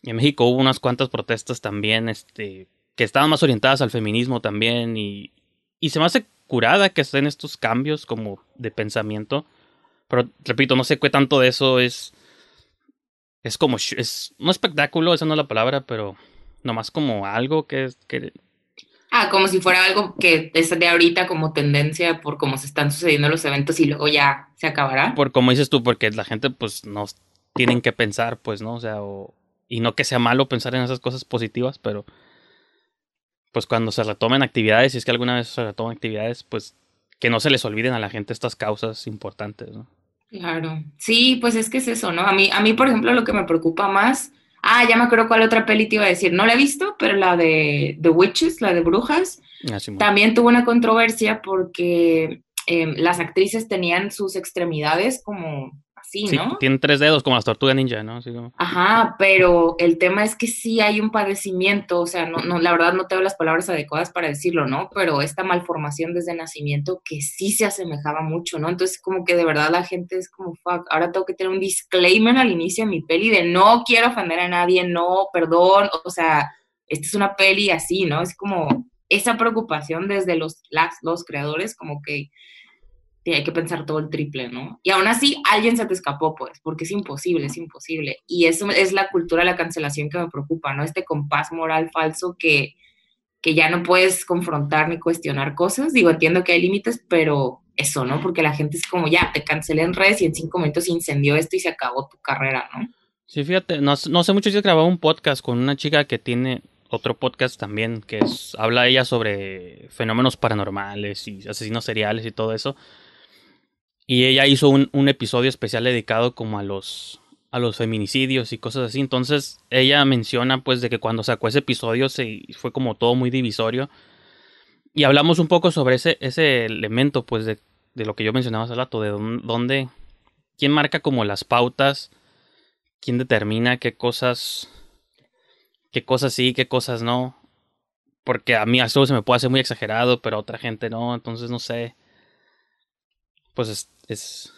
y en México hubo unas cuantas protestas también, este, que estaban más orientadas al feminismo también y, y se me hace curada que estén estos cambios como de pensamiento, pero repito, no sé qué tanto de eso es, es como, sh- es, no espectáculo, esa no es la palabra, pero nomás como algo que, es- que Ah, como si fuera algo que es de ahorita como tendencia por cómo se están sucediendo los eventos y luego ya se acabará. por como dices tú, porque la gente pues no tienen que pensar, pues, ¿no? O sea, o, y no que sea malo pensar en esas cosas positivas, pero pues cuando se retomen actividades, si es que alguna vez se retoman actividades, pues que no se les olviden a la gente estas causas importantes, ¿no? Claro. Sí, pues es que es eso, ¿no? A mí, a mí, por ejemplo, lo que me preocupa más. Ah, ya me acuerdo cuál otra peli te iba a decir. No la he visto, pero la de The Witches, la de Brujas, mo- también tuvo una controversia porque em, las actrices tenían sus extremidades como así, sí, ¿no? tienen tres dedos como las tortugas ninja, ¿no? Así como- Ajá, pero el tema es que sí hay un padecimiento, o sea, no, no, la verdad no tengo las palabras adecuadas para decirlo, ¿no? Pero esta malformación desde nacimiento que sí se asemejaba mucho, ¿no? Entonces como que de verdad la gente es como, fuck, ahora tengo que tener un disclaimer al inicio de mi peli de no quiero ofender a nadie, no, perdón, o sea, esta es una peli así, ¿no? Es como esa preocupación desde los, las, los creadores, como que hay que pensar todo el triple, ¿no? Y aún así, alguien se te escapó, pues, porque es imposible, es imposible. Y eso es la cultura de la cancelación que me preocupa, ¿no? Este compás moral falso que, que ya no puedes confrontar ni cuestionar cosas. Digo, entiendo que hay límites, pero eso, ¿no? Porque la gente es como, ya, te cancelé en redes y en cinco minutos se incendió esto y se acabó tu carrera, ¿no? Sí, fíjate, no, no sé mucho si grababa un podcast con una chica que tiene otro podcast también, que es, habla ella sobre fenómenos paranormales y asesinos seriales y todo eso. Y ella hizo un, un episodio especial dedicado como a los, a los feminicidios y cosas así. Entonces ella menciona pues de que cuando sacó ese episodio se, fue como todo muy divisorio. Y hablamos un poco sobre ese, ese elemento pues de, de lo que yo mencionaba hace rato, de dónde, quién marca como las pautas, quién determina qué cosas, qué cosas sí, qué cosas no. Porque a mí eso se me puede hacer muy exagerado, pero a otra gente no, entonces no sé. Pues es...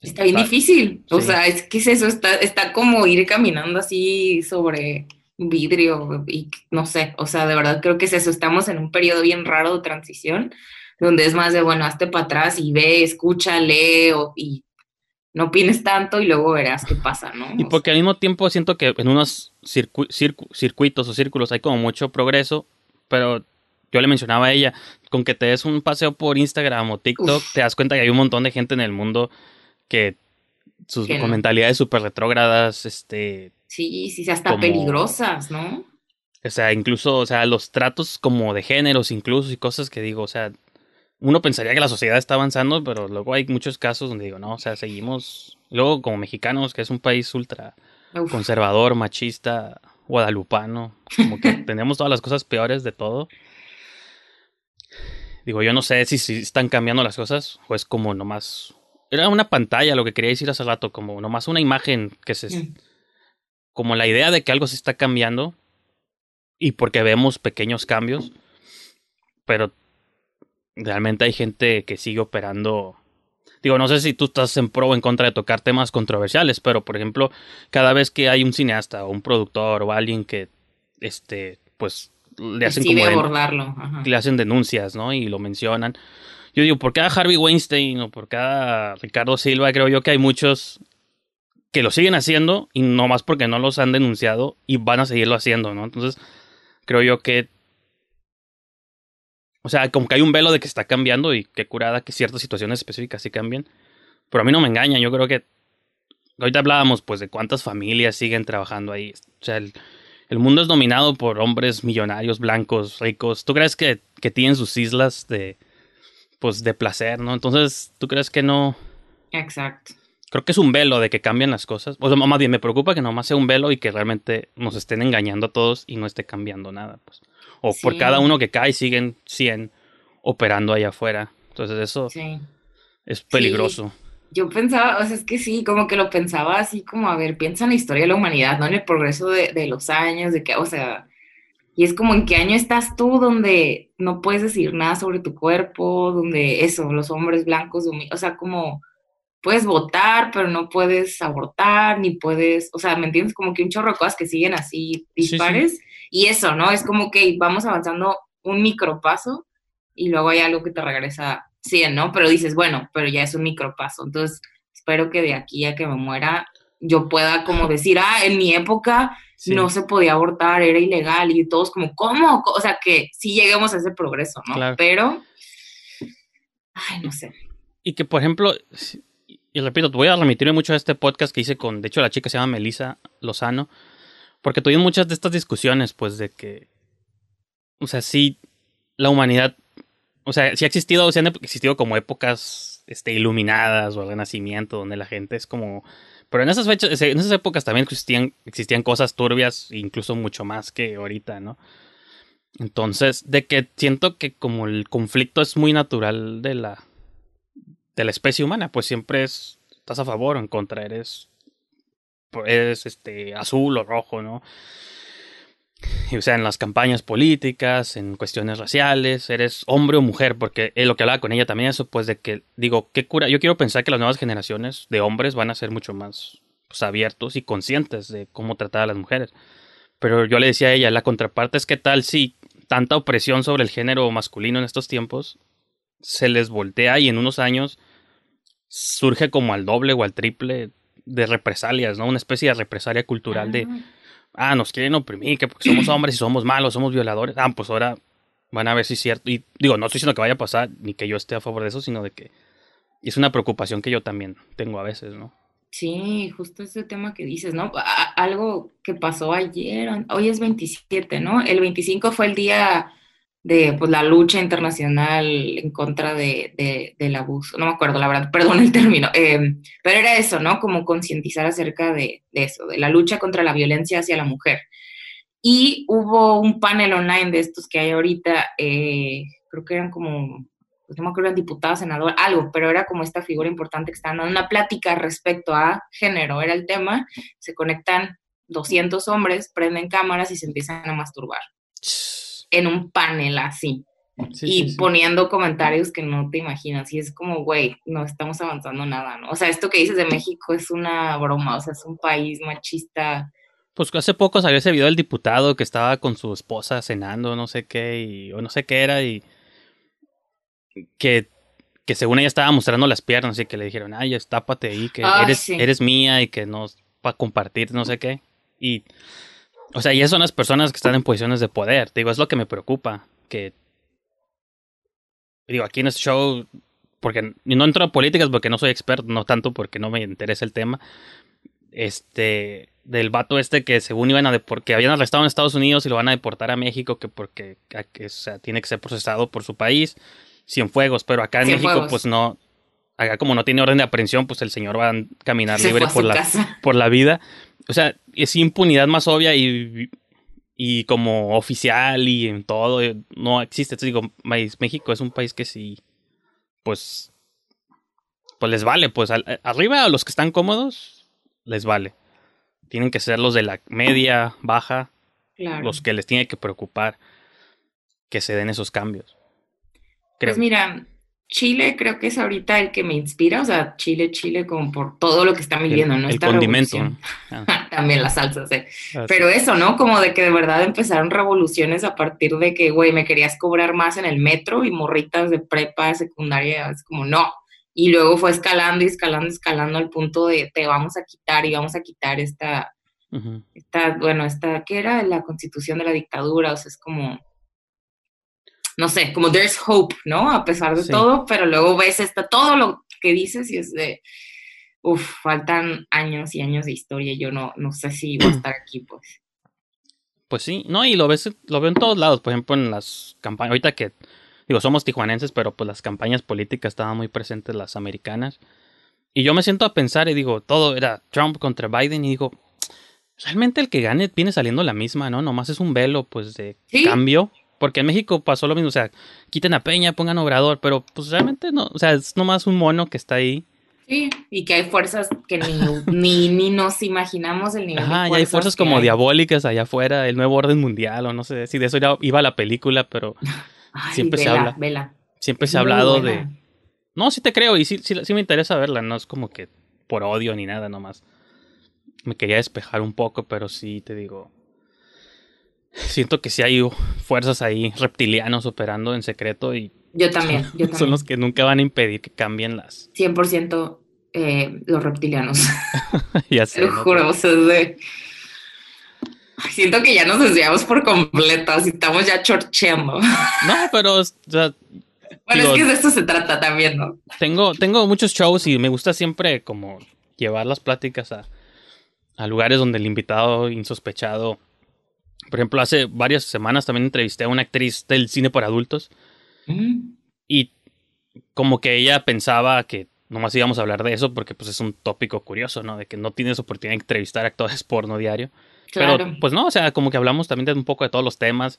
es Está bien difícil. O Sí. sea, es que es eso, está, está como ir caminando así sobre vidrio y no sé, o sea, de verdad creo que es eso, estamos en un periodo bien raro de transición, donde es más de, bueno, hazte para atrás y ve, escucha, lee o- y no opines tanto y luego verás qué pasa, ¿no? Y O porque al mismo tiempo siento que en unos circu- circu- circuitos o círculos hay como mucho progreso, pero yo le mencionaba a ella, con que te des un paseo por Instagram o TikTok, Uf. te das cuenta que hay un montón de gente en el mundo que sus Que mentalidades súper retrógradas, este, Sí, sí, sí, hasta como- peligrosas, ¿no? o sea, incluso, o sea, los tratos como de géneros incluso y cosas que digo, o sea, uno pensaría que la sociedad está avanzando, pero luego hay muchos casos donde digo, no, o sea, seguimos, luego como mexicanos, que es un país ultra Uf, conservador, machista, guadalupano, como que tenemos todas las cosas peores de todo. Digo, yo no sé si, si están cambiando las cosas o es como nomás... Era una pantalla lo que quería decir hace rato, como nomás una imagen que se... mm, Como la idea de que algo se está cambiando y porque vemos pequeños cambios, pero realmente hay gente que sigue operando... Digo, no sé si tú estás en pro o en contra de tocar temas controversiales, pero por ejemplo, cada vez que hay un cineasta o un productor o alguien que, este, pues, le hacen como abordarlo. ajá. le hacen denuncias, ¿no? Y lo mencionan. Yo digo, por cada Harvey Weinstein o por cada Ricardo Silva, creo yo que hay muchos que lo siguen haciendo y no más porque no los han denunciado y van a seguirlo haciendo, ¿no? Entonces, creo yo que... O sea, como que hay un velo de que está cambiando y que curada que ciertas situaciones específicas sí cambien. Pero a mí no me engaña, yo creo que... Ahorita hablábamos pues de cuántas familias siguen trabajando ahí. O sea, el, el mundo es dominado por hombres millonarios, blancos, ricos. ¿Tú crees que, que tienen sus islas de, pues, de placer, no? Entonces, ¿tú crees que no? Exacto. Creo que es un velo de que cambian las cosas. O sea, más bien me preocupa que nomás sea un velo y que realmente nos estén engañando a todos y no esté cambiando nada, pues. O por Sí. cada uno que cae siguen 100 operando allá afuera. Entonces, eso Sí. es peligroso. Yo pensaba, o sea, es que sí, como que lo pensaba así como, a ver, piensa en la historia de la humanidad, ¿no? En el progreso de, de los años, de que, o sea, y es como en qué año estás tú donde no puedes decir nada sobre tu cuerpo, donde eso, los hombres blancos, o sea, como puedes votar, pero no puedes abortar, ni puedes, o sea, ¿me entiendes? Como que un chorro de cosas que siguen así dispares. Y eso, ¿no? Es como que vamos avanzando un micropaso y luego hay algo que te regresa 100, ¿no? Pero dices, bueno, pero ya es un micropaso. Entonces, espero que de aquí a que me muera yo pueda como decir, ah, en mi época no se podía abortar, era ilegal y todos como, ¿cómo? O sea, que sí lleguemos a ese progreso, ¿no? Pero, ay, no sé. Y que, por ejemplo, y repito, voy a remitirme mucho a este podcast que hice con, de hecho, la chica se llama Melissa Lozano, porque tuvimos muchas de estas discusiones, pues, de que, o sea, sí, la humanidad, o sea, sí ha existido, sí han existido como épocas este, iluminadas o el renacimiento, donde la gente es como... Pero en esas fechas, en esas épocas también existían, existían cosas turbias, incluso mucho más que ahorita, ¿no? Entonces, de que siento que como el conflicto es muy natural de la, de la especie humana, pues siempre es, estás a favor o en contra, eres, eres este, azul o rojo, ¿no? o sea, en las campañas políticas, en cuestiones raciales, eres hombre o mujer, porque es lo que hablaba con ella también eso, pues de que, digo, qué cura, yo quiero pensar que las nuevas generaciones de hombres van a ser mucho más pues, abiertos y conscientes de cómo tratar a las mujeres. Pero yo le decía a ella, la contraparte es que tal si tanta opresión sobre el género masculino en estos tiempos se les voltea y en unos años surge como al doble o al triple de represalias, ¿no? Una especie de represalia cultural de ah, nos quieren oprimir, que porque somos hombres y somos malos, somos violadores. Ah, pues ahora van a ver si es cierto. Y digo, no estoy diciendo que vaya a pasar, ni que yo esté a favor de eso, sino de que es una preocupación que yo también tengo a veces, ¿no? Sí, justo ese tema que dices, ¿no? algo que pasó ayer, hoy es 27, ¿no? El 25 fue el día de pues, la lucha internacional en contra de, del abuso, no me acuerdo la verdad, perdón el término, em, pero era eso, ¿no? Como concientizar acerca de, eso, de la lucha contra la violencia hacia la mujer. Y hubo un panel online de estos que hay ahorita, eh, creo que eran como, pues no me acuerdo, eran diputados, senador, algo, pero era como esta figura importante que estaban dando una plática respecto a género, era el tema, se conectan 200 hombres, prenden cámaras y se empiezan a masturbar en un panel así. y poniendo comentarios que no te imaginas. Y es como, güey, no estamos avanzando nada, ¿no? O sea, esto que dices de México es una broma, o sea, es un país machista. Pues hace poco salió ese video del diputado que estaba con su esposa cenando, no sé qué, y, o no sé qué era, y que, que según ella estaba mostrando las piernas y que le dijeron, ay, tápate ahí, que ah, eres, eres mía y que no para compartir, no sé qué. Y o sea, y esas son las personas que están en posiciones de poder. Digo, es lo que me preocupa. Que. Digo, aquí en este show. Porque no entro a políticas porque no soy experto, no tanto porque no me interesa el tema. Este. Del vato este que según iban a porque habían arrestado en Estados Unidos y lo van a deportar a México, que porque o sea, tiene que ser procesado por su país. fuegos, pero acá en México, pues no. Acá como no tiene orden de aprehensión, pues el señor va a caminar libre por la, por la vida o sea, es impunidad más obvia y, y como oficial y en todo, eh, no existe. Entonces digo, México es un país que sí, pues, pues les vale, pues arriba a los que están cómodos, les vale. Tienen que ser los de la media, baja, los que les tiene que preocupar que se den esos cambios. Pues mira, Chile creo que es ahorita el que me inspira, o sea, Chile, Chile, como por todo lo que están viviendo, ¿no? El condimento. Ah. También las salsas, ¿eh? Pero eso, ¿no? Como de que de verdad empezaron revoluciones a partir de que, güey, me querías cobrar más en el metro y morritas de prepa, secundaria, es como, no. Y luego fue escalando y escalando, escalando al punto de te vamos a quitar y vamos a quitar esta, esta bueno, esta, ¿qué era? La constitución de la dictadura, o sea, es como no sé, como there's hope, ¿no? A pesar de todo, pero luego ves todo lo que dices y es de, uff, faltan años y años de historia, yo no, no sé si voy a estar aquí, pues. Pues sí, no, y lo ves, lo veo en todos lados, por ejemplo, en las campañas, ahorita que, digo, somos tijuanenses, pero pues las campañas políticas estaban muy presentes las americanas. Y yo me siento a pensar y digo, todo era Trump contra Biden y digo, realmente el que gane viene saliendo la misma, ¿no? Nomás es un velo, pues, de cambio. Porque en México pasó lo mismo, o sea, quiten a Peña, pongan Obrador, pero pues realmente no, o sea, es nomás un mono que está ahí. Sí, y que hay fuerzas que ni, ni, nos imaginamos el nivel. Ajá, y hay fuerzas como diabólicas allá afuera, el nuevo orden mundial, o no sé si de eso iba la película, pero siempre se habla. Vela. Siempre se ha hablado de. No, sí te creo, y sí, sí, sí me interesa verla, no es como que por odio ni nada nomás. Me quería despejar un poco, pero sí te digo. Siento que sí hay fuerzas ahí reptilianos operando en secreto y yo también, yo también. Son los que nunca van a impedir que cambien las. 100% eh, los reptilianos. ya sé. Lo juro, o sea, Siento que ya nos desviamos por completo, así estamos ya chorcheando. No, pero. bueno, es que de esto se trata también, ¿no? Tengo, tengo muchos shows y me gusta siempre como llevar las pláticas a, a lugares donde el invitado insospechado. Por ejemplo, hace varias semanas también entrevisté a una actriz del cine por adultos y como que ella pensaba que nomás íbamos a hablar de eso porque pues es un tópico curioso, ¿no? De que no tienes oportunidad de entrevistar actores porno diario. Pero pues no, o sea, como que hablamos también de un poco de todos los temas.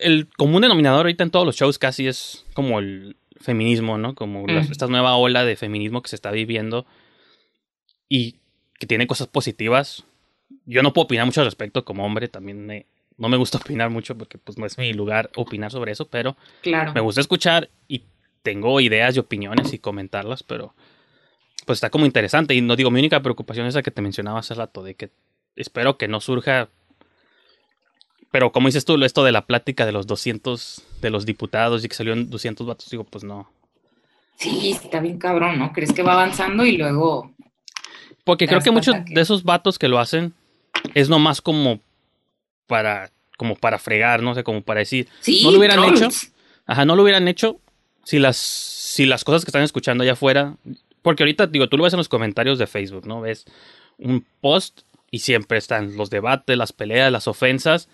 El, común denominador ahorita en todos los shows casi es como el feminismo, ¿no? Como esta nueva ola de feminismo que se está viviendo y que tiene cosas positivas. Yo no puedo opinar mucho al respecto como hombre, también me, no me gusta opinar mucho porque pues no es mi lugar opinar sobre eso, pero claro. me gusta escuchar y tengo ideas y opiniones y comentarlas, pero pues está como interesante y no digo, mi única preocupación es la que te mencionaba hace rato, de que espero que no surja, pero como dices tú, esto de la plática de los 200, de los diputados y que salieron 200 vatos, digo, pues no. Sí, está bien cabrón, ¿no? ¿Crees que va avanzando y luego... Porque creo que muchos de esos vatos que lo hacen es nomás como para, como para fregar, no sé, como para decir, no lo hubieran hecho, ajá, no lo hubieran hecho si las, si las cosas que están escuchando allá afuera, porque ahorita, digo, tú lo ves en los comentarios de Facebook, ¿no? Ves un post y siempre están los debates, las peleas, las ofensas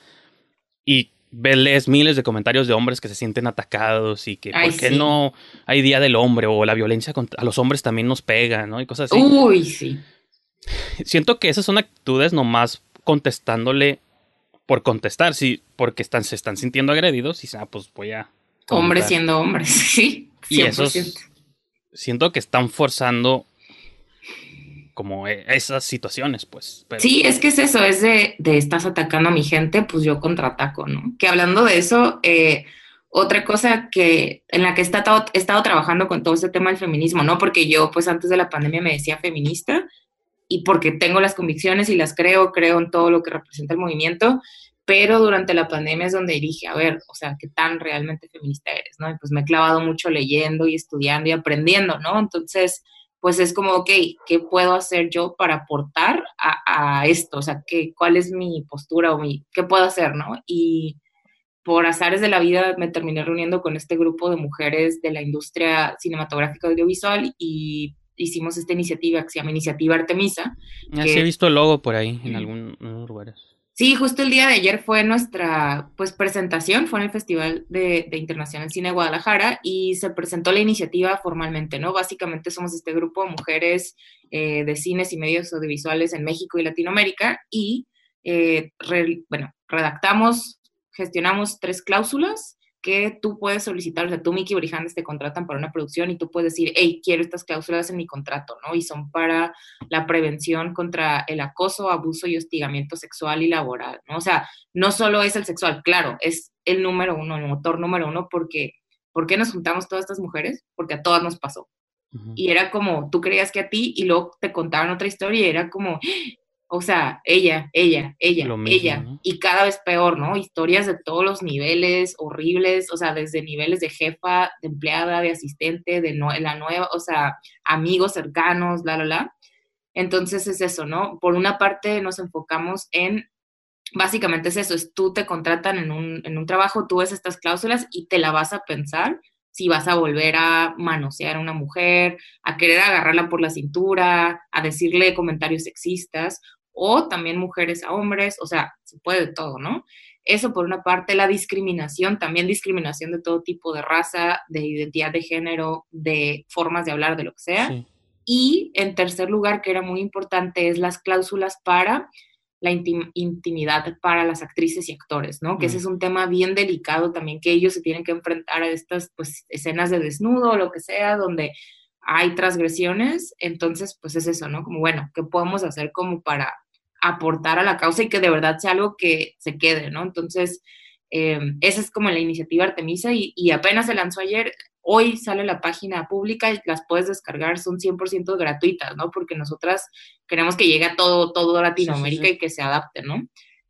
y ves miles de comentarios de hombres que se sienten atacados y que por qué no hay día del hombre o la violencia contra a los hombres también nos pega, ¿no? Y cosas así. Uy, sí. Siento que esas son actitudes nomás contestándole por contestar, sí, porque están, se están sintiendo agredidos y ah, pues voy a... Hombres siendo hombres, sí. 100%. Y esos siento que están forzando como e, esas situaciones, pues. Sí, es que es eso, es de, de, estás atacando a mi gente, pues yo contraataco, ¿no? Que hablando de eso, eh, otra cosa que en la que he estado, he estado trabajando con todo este tema del feminismo, ¿no? Porque yo, pues antes de la pandemia me decía feminista, y porque tengo las convicciones y las creo, creo en todo lo que representa el movimiento, pero durante la pandemia es donde dije, a ver, o sea, ¿qué tan realmente feminista eres? ¿no? Y pues me he clavado mucho leyendo y estudiando y aprendiendo, ¿no? Entonces, pues es como, ok, ¿qué puedo hacer yo para aportar a, esto? O sea, ¿qué, ¿cuál es mi postura o mi, qué puedo hacer, ¿no? Y por azares de la vida me terminé reuniendo con este grupo de mujeres de la industria cinematográfica audiovisual y hicimos esta iniciativa que se llama Iniciativa Artemisa. Ya he visto el logo por ahí en algunos lugares. Sí, justo el día de ayer fue nuestra pues presentación, fue en el Festival de, Internacional Cine de Guadalajara y se presentó la iniciativa formalmente, ¿no? Básicamente somos este grupo de mujeres eh, de cines y medios audiovisuales en México y Latinoamérica y, eh, bueno, redactamos, gestionamos tres cláusulas que tú puedes solicitar, o sea, tú, Miki Brijandes, te contratan para una producción y tú puedes decir, hey, quiero estas cláusulas en mi contrato, ¿no? Y son para la prevención contra el acoso, abuso y hostigamiento sexual y laboral, ¿no? O sea, no solo es el sexual, claro, es el número uno, el motor número uno, porque, ¿por qué nos juntamos todas estas mujeres? Porque a todas nos pasó. Y era como, tú creías que a ti y luego te contaban otra historia y era como, o sea, ella, ella, ella, ella. Y cada vez peor, ¿no? Historias de todos los niveles horribles, o sea, desde niveles de jefa, de empleada, de asistente, de la nueva, o sea, amigos cercanos, bla, bla, bla. Entonces es eso, ¿no? Por una parte nos enfocamos en, básicamente es eso, es tú te contratan en un, en un trabajo, tú ves estas cláusulas y te la vas a pensar si vas a volver a manosear a una mujer, a querer agarrarla por la cintura, a decirle comentarios sexistas, o también mujeres a hombres, o sea, se puede de todo, ¿no? Eso por una parte, la discriminación, también discriminación de todo tipo de raza, de identidad de género, de formas de hablar, de lo que sea. Y en tercer lugar, que era muy importante, es las cláusulas para la intimidad para las actrices y actores, ¿no? Que ese mm. es un tema bien delicado también, que ellos se tienen que enfrentar a estas pues, escenas de desnudo o lo que sea, donde hay transgresiones, entonces pues es eso, ¿no? Como bueno, ¿qué podemos hacer como para aportar a la causa y que de verdad sea algo que se quede, ¿no? Entonces, eh, esa es como la iniciativa Artemisa y, y, apenas se lanzó ayer, hoy sale la página pública y las puedes descargar, son 100% gratuitas, ¿no? Porque nosotras queremos que llegue a todo, todo Latinoamérica Sí, sí, sí. y que se adapte, ¿no?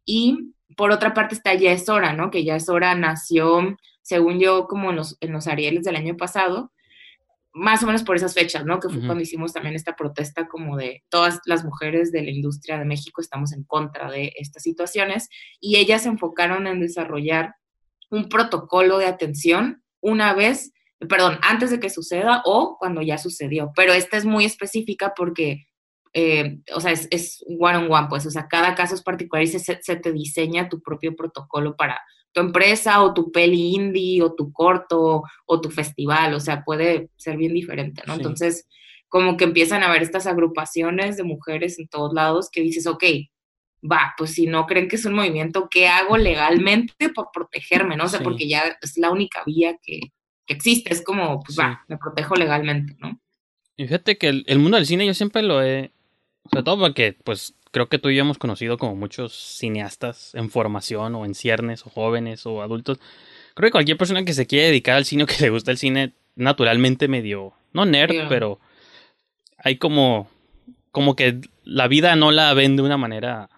Y por otra parte está Ya es hora, ¿no? Que Ya es hora nació, según yo, como en los, en los Arieles del año pasado, más o menos por esas fechas, ¿no? Que fue cuando hicimos también esta protesta como de todas las mujeres de la industria de México estamos en contra de estas situaciones y ellas se enfocaron en desarrollar un protocolo de atención una vez, perdón, antes de que suceda o cuando ya sucedió. Pero esta es muy específica porque, eh, o sea, es, es one on one, pues, o sea, cada caso es particular y se, se te diseña tu propio protocolo para tu empresa o tu peli indie o tu corto o tu festival, o sea, puede ser bien diferente, ¿no? Sí. Entonces, como que empiezan a haber estas agrupaciones de mujeres en todos lados que dices, ok, va, pues si no creen que es un movimiento, ¿qué hago legalmente para protegerme, no? O sea, Sí. porque ya es la única vía que, que existe, es como, pues Sí. va, me protejo legalmente, ¿no? Y fíjate que el, el mundo del cine yo siempre lo he... Sobre todo porque, pues, creo que tú y yo hemos conocido como muchos cineastas en formación o en ciernes o jóvenes o adultos. Creo que cualquier persona que se quiere dedicar al cine o que le gusta el cine, naturalmente medio... No nerd, pero hay como... Como que la vida no la ven de una manera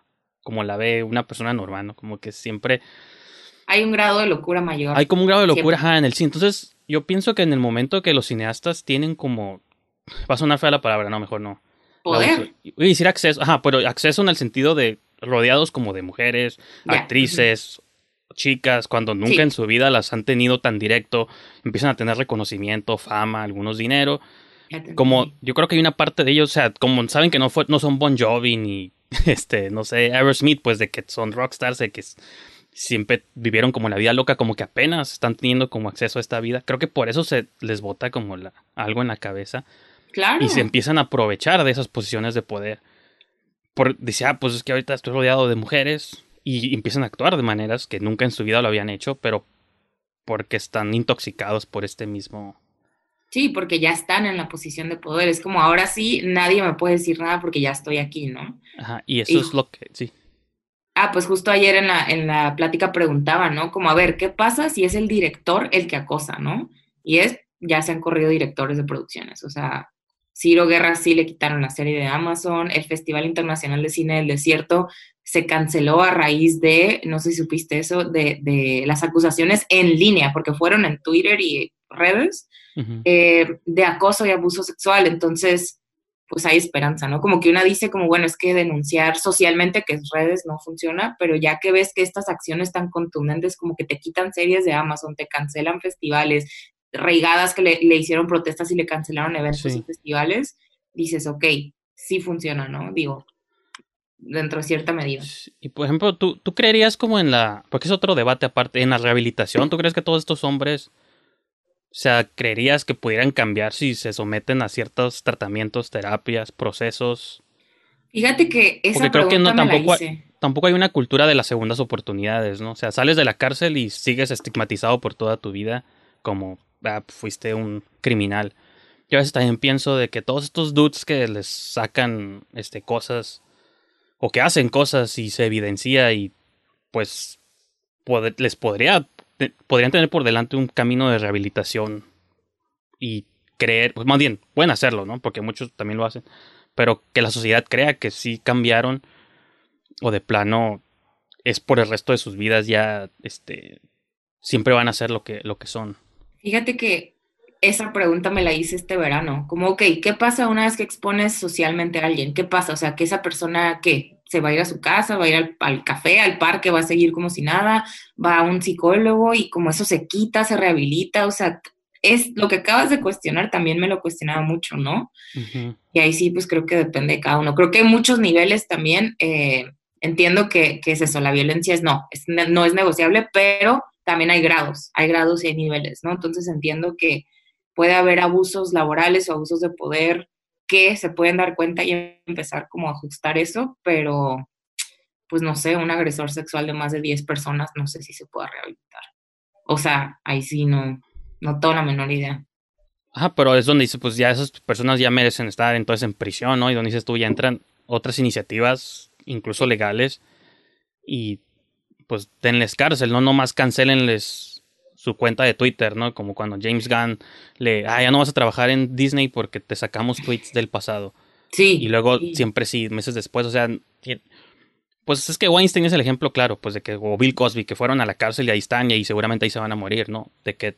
como la ve una persona normal, ¿no? Como que siempre Hay un grado de locura mayor. hay como un grado de locura ajá, en el cine. Entonces, yo pienso que en el momento que los cineastas tienen como. Va a sonar fea la palabra, no, mejor no. Poder. A decir acceso, ajá, pero acceso en el sentido de rodeados como de mujeres, actrices, chicas, cuando nunca Sí. en su vida las han tenido tan directo, empiezan a tener reconocimiento, fama, algunos dinero. Como yo creo que hay una parte de ellos, o sea, como saben que no fue, no son Bon Jovi ni este, no sé, Aerosmith, pues de que son rockstars, de que siempre vivieron como la vida loca, como que apenas están teniendo como acceso a esta vida. Creo que por eso se les bota como la, algo en la cabeza Claro. y se empiezan a aprovechar de esas posiciones de poder. Por, dice, ah, pues es que ahorita estoy rodeado de mujeres y empiezan a actuar de maneras que nunca en su vida lo habían hecho, pero porque están intoxicados por este mismo... Sí, porque ya están en la posición de poder. Es como ahora sí, nadie me puede decir nada porque ya estoy aquí, ¿no? Ajá, y eso Y- es lo que, sí. Ah, pues justo ayer en la, en la plática preguntaba, ¿no? Como, a ver, ¿qué pasa si es el director el que acosa, ¿no? Y es, ya se han corrido directores de producciones, o sea, Ciro Guerra sí le quitaron la serie de Amazon, el Festival Internacional de Cine del Desierto se canceló a raíz de, no sé si supiste eso, de, de las acusaciones en línea, porque fueron en Twitter y redes, eh, de acoso y abuso sexual. Entonces, pues hay esperanza, ¿no? Como que una dice como, bueno, es que denunciar socialmente que en redes no funciona, pero ya que ves que estas acciones tan contundentes como que te quitan series de Amazon, te cancelan festivales, reigadas que le, le hicieron protestas y le cancelaron eventos Sí. y festivales, dices, ok, sí funciona, ¿no? Digo, dentro de cierta medida. Y por ejemplo, ¿tú, tú creerías como en la. Porque es otro debate aparte, en la rehabilitación, ¿tú crees que todos estos hombres. O sea, ¿creerías que pudieran cambiar si se someten a ciertos tratamientos, terapias, procesos? Fíjate que esa Porque creo que pregunta no me la tampoco, hice. tampoco hay una cultura de las segundas oportunidades, ¿no? O sea, sales de la cárcel y sigues estigmatizado por toda tu vida como ah, fuiste un criminal. Yo a veces también pienso de que todos estos dudes que les sacan este cosas o que hacen cosas y se evidencia y pues les podría te- podrían tener por delante un camino de rehabilitación y creer, pues más bien, pueden hacerlo, ¿no? Porque muchos también lo hacen, pero que la sociedad crea que sí cambiaron o de plano es por el resto de sus vidas ya este siempre van a ser lo que lo que son. Fíjate que esa pregunta me la hice este verano, como, ok, ¿qué pasa una vez que expones socialmente a alguien? ¿Qué pasa? O sea, que esa persona, ¿qué? ¿Se va a ir a su casa, va a ir al, al café, al parque, va a seguir como si nada, va a un psicólogo y como eso se quita, se rehabilita? O sea, es lo que acabas de cuestionar, también me lo cuestionaba mucho, ¿no? Ujú. Y ahí sí, pues creo que depende de cada uno. Creo que hay muchos niveles también. eh, entiendo que, que es eso, la violencia es no, es, no es negociable, pero también hay grados, hay grados y hay niveles, ¿no? Entonces entiendo que puede haber abusos laborales o abusos de poder que se pueden dar cuenta y empezar como a ajustar eso, pero pues no sé, un agresor sexual de más de 10 personas, no sé si se pueda rehabilitar. O sea, ahí sí no, no tengo la menor idea. Ajá, pero es donde dice, pues ya esas personas ya merecen estar entonces en prisión, ¿no? Y donde dices tú, ya entran otras iniciativas, incluso legales, y pues denles cárcel, no nomás cancelenles su cuenta de Twitter, ¿no? Como cuando James Gunn le, ah, ya no vas a trabajar en Disney porque te sacamos tweets del pasado. Sí. Y luego sí. siempre sí, meses después, o sea, pues es que Weinstein es el ejemplo claro, pues de que, o Bill Cosby, que fueron a la cárcel y ahí están y ahí seguramente ahí se van a morir, ¿no? De que,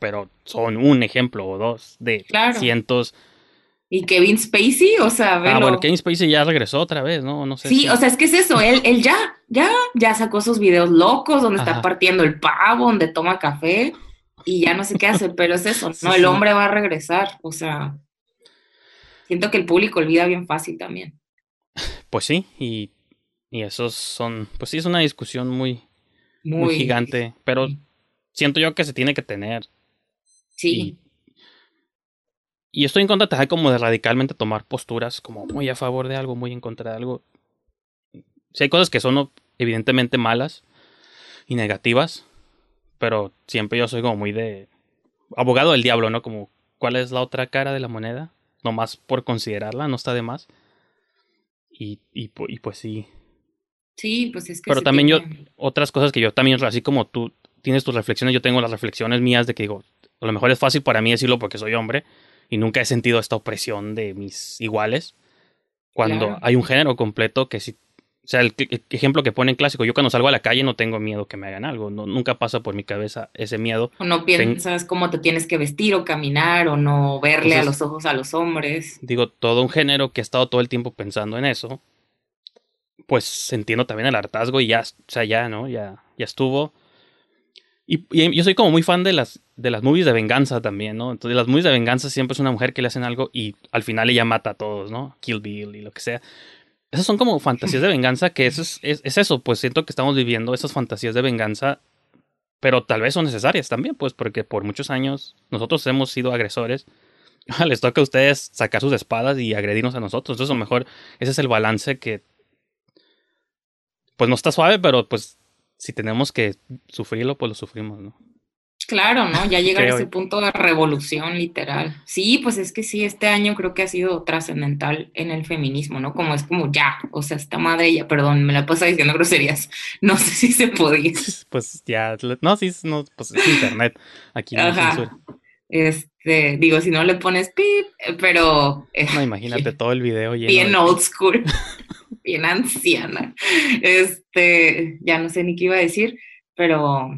pero son un ejemplo o dos de Claro. cientos. Y Kevin Spacey, o sea, velo. Ah, bueno, Kevin Spacey ya regresó otra vez, ¿no? No sé. Sí, si- o sea, es que es eso, él, él ya, ya, ya sacó sus videos locos donde está partiendo el pavo, donde toma café y ya no sé qué hace, pero es eso, ¿no? Sí, el sí. hombre va a regresar, o sea, siento que el público olvida bien fácil también. Pues sí, y, y esos son, pues sí, es una discusión muy, muy, Muy, gigante, pero siento yo que se tiene que tener. Sí, Y, y estoy en contra también como de radicalmente tomar posturas como muy a favor de algo, muy en contra de algo. Sí hay cosas que son evidentemente malas y negativas, pero siempre yo soy como muy de abogado del diablo, ¿no? Como cuál es la otra cara de la moneda, nomás por considerarla, no está de más. Y, y, y pues sí, sí, pues es que pero también yo, otras cosas que yo también, así como tú tienes tus reflexiones, yo tengo las reflexiones mías de que digo, a lo mejor es fácil para mí decirlo porque soy hombre y nunca he sentido esta opresión de mis iguales. Cuando Claro. hay un género completo que sí, o sea, el, el ejemplo que pone en clásico, yo cuando salgo a la calle no tengo miedo que me hagan algo, no, nunca pasa por mi cabeza ese miedo. o no piensas cómo te tienes que vestir o caminar o no verle a los ojos a los hombres. Digo, todo un género que he estado todo el tiempo pensando en eso, pues entiendo también el hartazgo y ya, o sea, ya, ¿no? Ya, ya estuvo. Y, yo soy como muy fan de las, de las movies de venganza también, ¿no? Entonces, las movies de venganza siempre es una mujer que le hacen algo y al final ella mata a todos, ¿no? Kill Bill y lo que sea. Esas son como fantasías de venganza, que eso es, es, es eso, pues siento que estamos viviendo esas fantasías de venganza, pero tal vez son necesarias también, pues porque por muchos años nosotros hemos sido agresores. Les toca a ustedes sacar sus espadas y agredirnos a nosotros. Entonces, a lo mejor ese es el balance que, pues no está suave, pero pues si tenemos que sufrirlo, pues lo sufrimos, ¿no? Claro, ¿no? Ya llegar a ese punto de revolución literal. Sí, pues es que sí, este año creo que ha sido trascendental en el feminismo, ¿no? Como es como ya, o sea, esta madre ya, perdón, me la pasa diciendo groserías. No sé si se podía. Pues ya, no, sí, no, pues es internet. Aquí no Ajá. censura. Este, digo, si no le pones pip, eh, pero eh, No, imagínate todo el video lleno bien de- old school, bien anciana. Este, ya no sé ni qué iba a decir, pero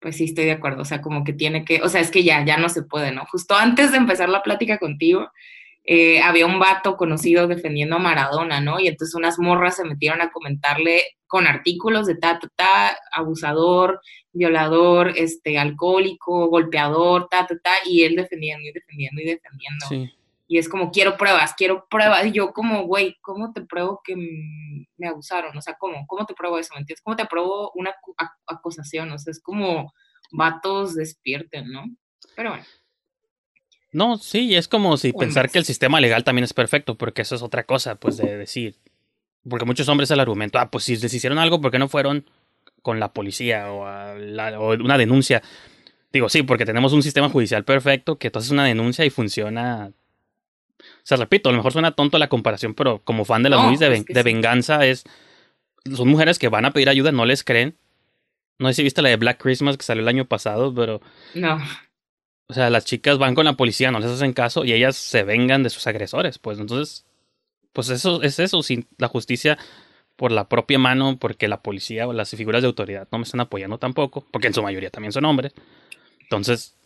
pues sí estoy de acuerdo, o sea, como que tiene que, o sea, es que ya, ya no se puede, ¿no? Justo antes de empezar la plática contigo, eh, había un vato conocido defendiendo a Maradona, ¿no? Y entonces unas morras se metieron a comentarle con artículos de ta, ta, ta, abusador, violador, este, alcohólico, golpeador, ta, ta, ta, y él defendiendo y defendiendo y defendiendo. Sí. Y es como, quiero pruebas, quiero pruebas. Y yo como, güey, ¿cómo te pruebo que me abusaron? O sea, ¿cómo? ¿Cómo te pruebo eso? ¿Me entiendes? ¿Cómo te pruebo una acu- ac- acusación? O sea, es como, vatos despierten, ¿no? Pero bueno, No, sí, es como si pensar que el sistema legal también es perfecto, porque eso es otra cosa, pues de decir. Porque muchos hombres el argumento, ah, pues si les hicieron algo, ¿por qué no fueron con la policía o, a la- o una denuncia? Digo, sí, porque tenemos un sistema judicial perfecto que tú haces una denuncia y funciona. O sea, repito, a lo mejor suena tonto la comparación, pero como fan de las No, movies de, es ven- que de sí. venganza es. Son mujeres que van a pedir ayuda, no les creen. No sé si viste la de Black Christmas que salió el año pasado, pero. no. O sea, las chicas van con la policía, no les hacen caso y ellas se vengan de sus agresores. Pues entonces, pues eso es eso, sin la justicia por la propia mano, porque la policía o las figuras de autoridad no me están apoyando tampoco, porque en su mayoría también son hombres. Entonces,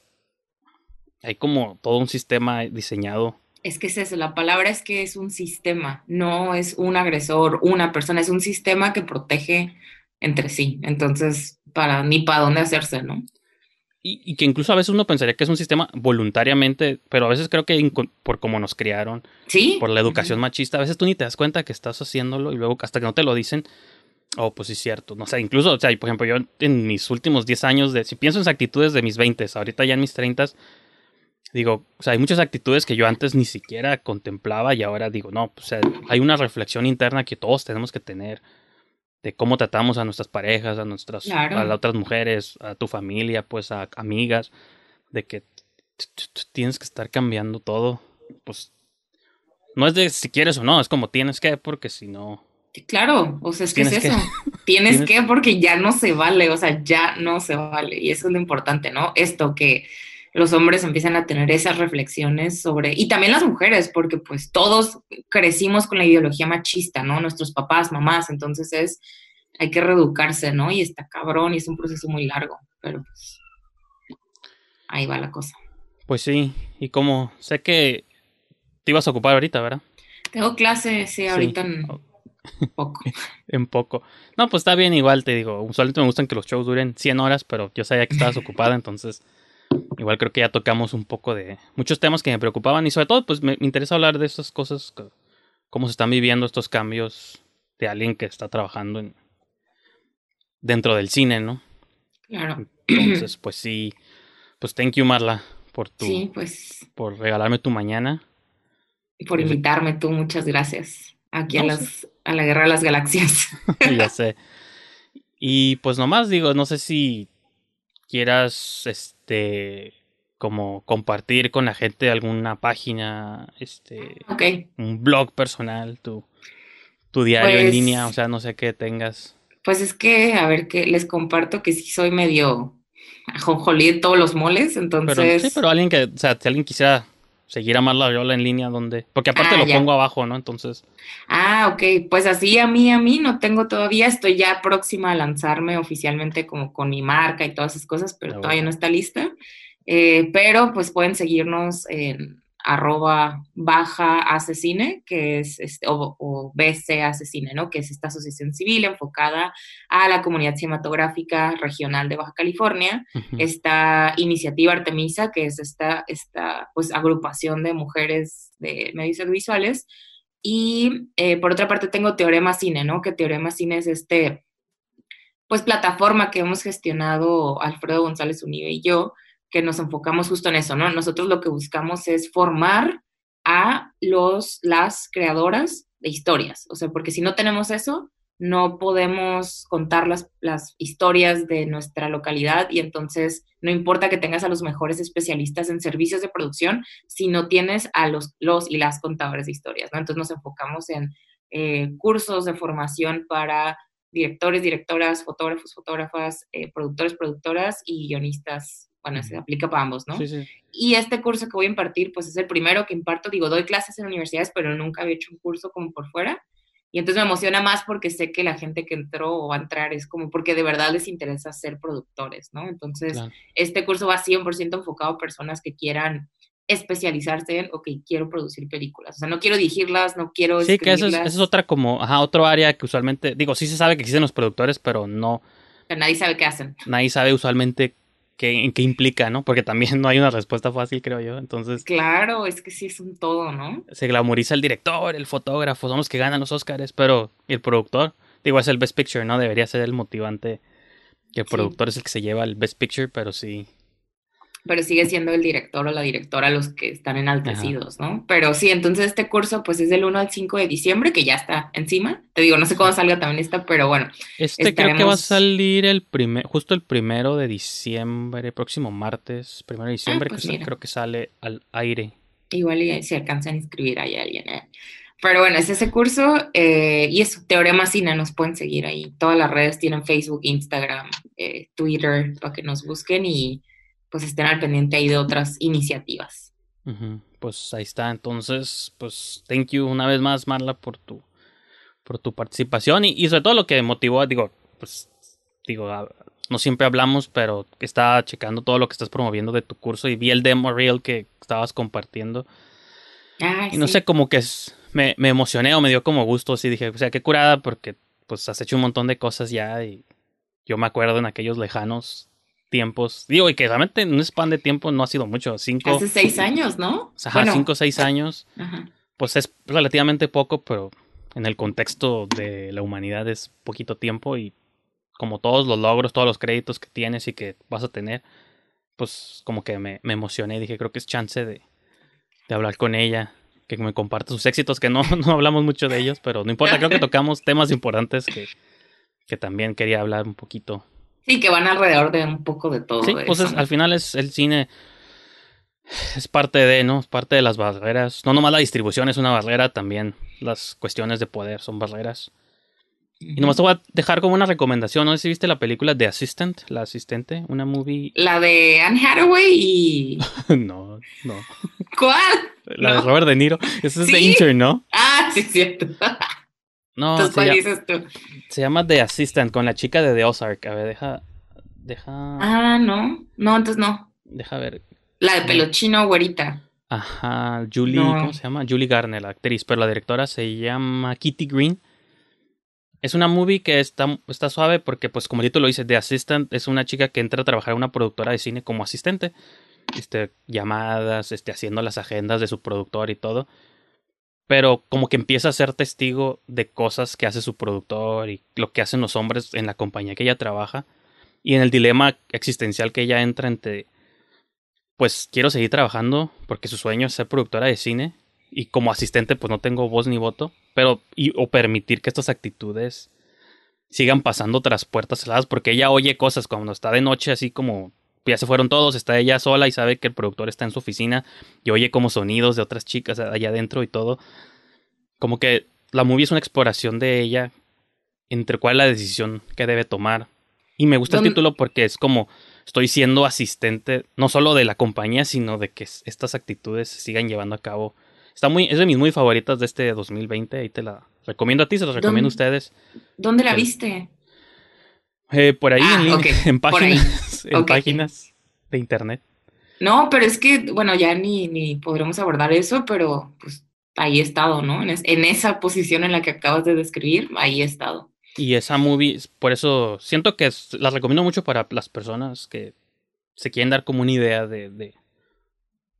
hay como todo un sistema diseñado. Es que es eso, la palabra es que es un sistema, no es un agresor, una persona, es un sistema que protege entre sí. Entonces, para ni para dónde hacerse, ¿no? Y, y que incluso a veces uno pensaría que es un sistema voluntariamente, pero a veces creo que por cómo nos criaron, Sí. por la educación machista, a veces tú ni te das cuenta que estás haciéndolo y luego hasta que no te lo dicen, oh, pues sí es cierto. No sé, incluso, o sea, por ejemplo, yo en mis últimos 10 años, de, si pienso en actitudes de mis 20, ahorita ya en mis 30, digo, o sea, hay muchas actitudes que yo antes ni siquiera contemplaba y ahora digo, no, o sea, hay una reflexión interna que todos tenemos que tener de cómo tratamos a nuestras parejas, a nuestras, Claro. a las otras mujeres, a tu familia, pues a amigas, de que tienes que estar cambiando todo. Pues no es de si quieres o no, es como tienes que, porque si no. Claro, o sea, es que es eso. Tienes, que porque ya no se vale, o sea, ya no se vale. Y eso es lo importante, ¿no? Esto que los hombres empiezan a tener esas reflexiones sobre, y también las mujeres, porque pues todos crecimos con la ideología machista, ¿no? Nuestros papás, mamás, entonces es, hay que reeducarse, ¿no? Y está cabrón y es un proceso muy largo, pero pues ahí va la cosa. Pues sí, y como sé que te ibas a ocupar ahorita, ¿verdad? Tengo clase, sí, ahorita en poco. en poco. No, pues está bien, igual te digo. Usualmente me gustan que los shows duren 100 horas, pero yo sabía que estabas ocupada, entonces igual creo que ya tocamos un poco de muchos temas que me preocupaban y sobre todo, pues me, interesa hablar de estas cosas, cómo se están viviendo estos cambios de alguien que está trabajando en, dentro del cine, ¿no? Claro. Entonces, pues sí, pues thank you Marla por tu, sí, pues, por regalarme tu mañana. Por invitarme tú, muchas gracias. Aquí a, las, a la Guerra de las Galaxias. ya sé. Y pues nomás digo, no sé si quieras, este, como compartir con la gente alguna página, este, un blog personal, tu, tu diario en pues línea, o sea, no sé qué tengas. Pues es que, a ver, que les comparto que sí soy medio ajonjolí de todos los moles, entonces... sí, pero alguien que, o sea, si alguien quisiera seguir a Marla Viola en línea donde porque aparte ah, lo pongo abajo no entonces. Ah ok. Pues así a mí a mí no tengo todavía estoy ya próxima a lanzarme oficialmente como con mi marca y todas esas cosas pero ah, todavía no está lista. Eh, pero pues pueden seguirnos en arroba baja asesine, que es, este, o, BC asesine, ¿no? Que es esta asociación civil enfocada a la comunidad cinematográfica regional de Baja California. Esta iniciativa Artemisa, que es esta, esta pues, agrupación de mujeres de medios audiovisuales. Y eh, por otra parte tengo Teorema Cine, ¿no? Que Teorema Cine es este, pues plataforma que hemos gestionado Alfredo González Unive y yo, que nos enfocamos justo en eso, ¿no? Nosotros lo que buscamos es formar a los, las creadoras de historias, o sea, porque si no tenemos eso, no podemos contar las, las historias de nuestra localidad y entonces no importa que tengas a los mejores especialistas en servicios de producción si no tienes a los, los y las contadores de historias, ¿no? Entonces nos enfocamos en eh, cursos de formación para directores, directoras, fotógrafos, fotógrafas, eh, productores, productoras y guionistas bueno, se aplica para ambos, ¿no? Sí, sí. Y este curso que voy a impartir, pues es el primero que imparto, digo, doy clases en universidades, pero nunca había hecho un curso como por fuera. Y entonces me emociona más porque sé que la gente que entró o va a entrar es como porque de verdad les interesa ser productores, ¿no? Entonces, este curso va 100% enfocado a personas que quieran especializarse en, ok, quiero producir películas. O sea, no quiero dirigirlas, no quiero... Sí, que eso es, eso es, otra como, ajá, otro área que usualmente, digo, sí se sabe que existen los productores, pero no... Pero nadie sabe qué hacen. Nadie sabe usualmente qué, qué implica, ¿no? Porque también no hay una respuesta fácil, creo yo. Entonces. Claro, es que sí es un todo, ¿no? Se glamoriza el director, el fotógrafo, son los que ganan los Oscars, pero el productor, digo, es el Best Picture, ¿no? Debería ser el motivante. Que el productor es el que se lleva el Best Picture, pero sí pero sigue siendo el director o la directora los que están enaltecidos, ¿no? Pero sí, entonces este curso pues es del 1 al 5 de diciembre, que ya está encima. Te digo, no sé cómo salga también esta, pero bueno. Este creo que va a salir el primer, justo el primero de diciembre, próximo martes, primero de ah, diciembre, pues creo que sale al aire. Igual y se alcanzan a inscribir ahí alguien, ¿eh? Pero bueno, es ese curso eh, y eso, Teorema Cine, nos pueden seguir ahí. Todas las redes tienen Facebook, Instagram, eh, Twitter, para que nos busquen y pues estén al pendiente ahí de otras iniciativas. Pues ahí está, entonces, pues thank you una vez más, Marla, por tu, por tu participación y, sobre todo lo que motivó, digo, pues, digo, no siempre hablamos, pero estaba checando todo lo que estás promoviendo de tu curso y vi el demo reel que estabas compartiendo. y no sé, como que es, me, me emocioné o me dio como gusto, así dije, o sea, qué curada, porque pues has hecho un montón de cosas ya y yo me acuerdo en aquellos lejanos tiempos. Digo, y que realmente en un span de tiempo no ha sido mucho. Cinco. Hace seis años, ¿no? Ajá, cinco o seis años. Pues es relativamente poco, pero en el contexto de la humanidad es poquito tiempo y como todos los logros, todos los créditos que tienes y que vas a tener, pues como que me, me emocioné. Dije, creo que es chance de, de hablar con ella, que me comparte sus éxitos, que no, no hablamos mucho de ellos, pero no importa, creo que tocamos temas importantes que, que también quería hablar un poquito Sí, que van alrededor de un poco de todo. Sí, pues al final es el cine. es parte de, ¿no? Es parte de las barreras. No nomás la distribución es una barrera, también las cuestiones de poder son barreras. Y nomás te voy a dejar como una recomendación. No sé si viste la película The Assistant, la asistente, una movie. La de Anne Hathaway y. no, no. ¿Cuál? La de Robert De Niro. Esa es de Intern, ¿no? Ah, sí, es cierto. no, Entonces, ¿cuál dices tú? Se llama The Assistant con la chica de The Ozark. A ver, deja. Deja. Ah, no. No, entonces no. Deja ver. La de pelo chino, güerita. Ajá, Julie, No. ¿cómo se llama? Julie Garner, la actriz, pero la directora se llama Kitty Green. Es una movie que está, está suave porque, pues, como el título dice, The Assistant es una chica que entra a trabajar en una productora de cine como asistente. Este, llamadas, este, haciendo las agendas de su productor y todo. Pero como que empieza a ser testigo de cosas que hace su productor y lo que hacen los hombres en la compañía que ella trabaja. Y en el dilema existencial que ella entra entre pues quiero seguir trabajando porque su sueño es ser productora de cine y como asistente pues no tengo voz ni voto, pero o permitir que estas actitudes sigan pasando tras puertas cerradas porque ella oye cosas cuando está de noche así como ya se fueron todos, está ella sola y sabe que el productor está en su oficina y oye como sonidos de otras chicas allá adentro y todo. Como que la movie es una exploración de ella entre cuál es la decisión que debe tomar. Y me gusta el ¿Dónde- título porque es como estoy siendo asistente no solo de la compañía, sino de que estas actitudes se sigan llevando a cabo. Está muy, es de mis muy favoritas de este 2020, ahí te la recomiendo a ti, se las recomiendo a ustedes. ¿Dónde la viste? Eh, por ahí Ah, en, ahí. páginas, en Ok. páginas de internet. No, pero es que, bueno, ya ni, ni podremos abordar eso, pero pues ahí he estado, ¿no? En, es- en esa posición en la que acabas de describir, ahí he estado. Y esa movie, por eso siento que es- las recomiendo mucho para las personas que se quieren dar como una idea de, de,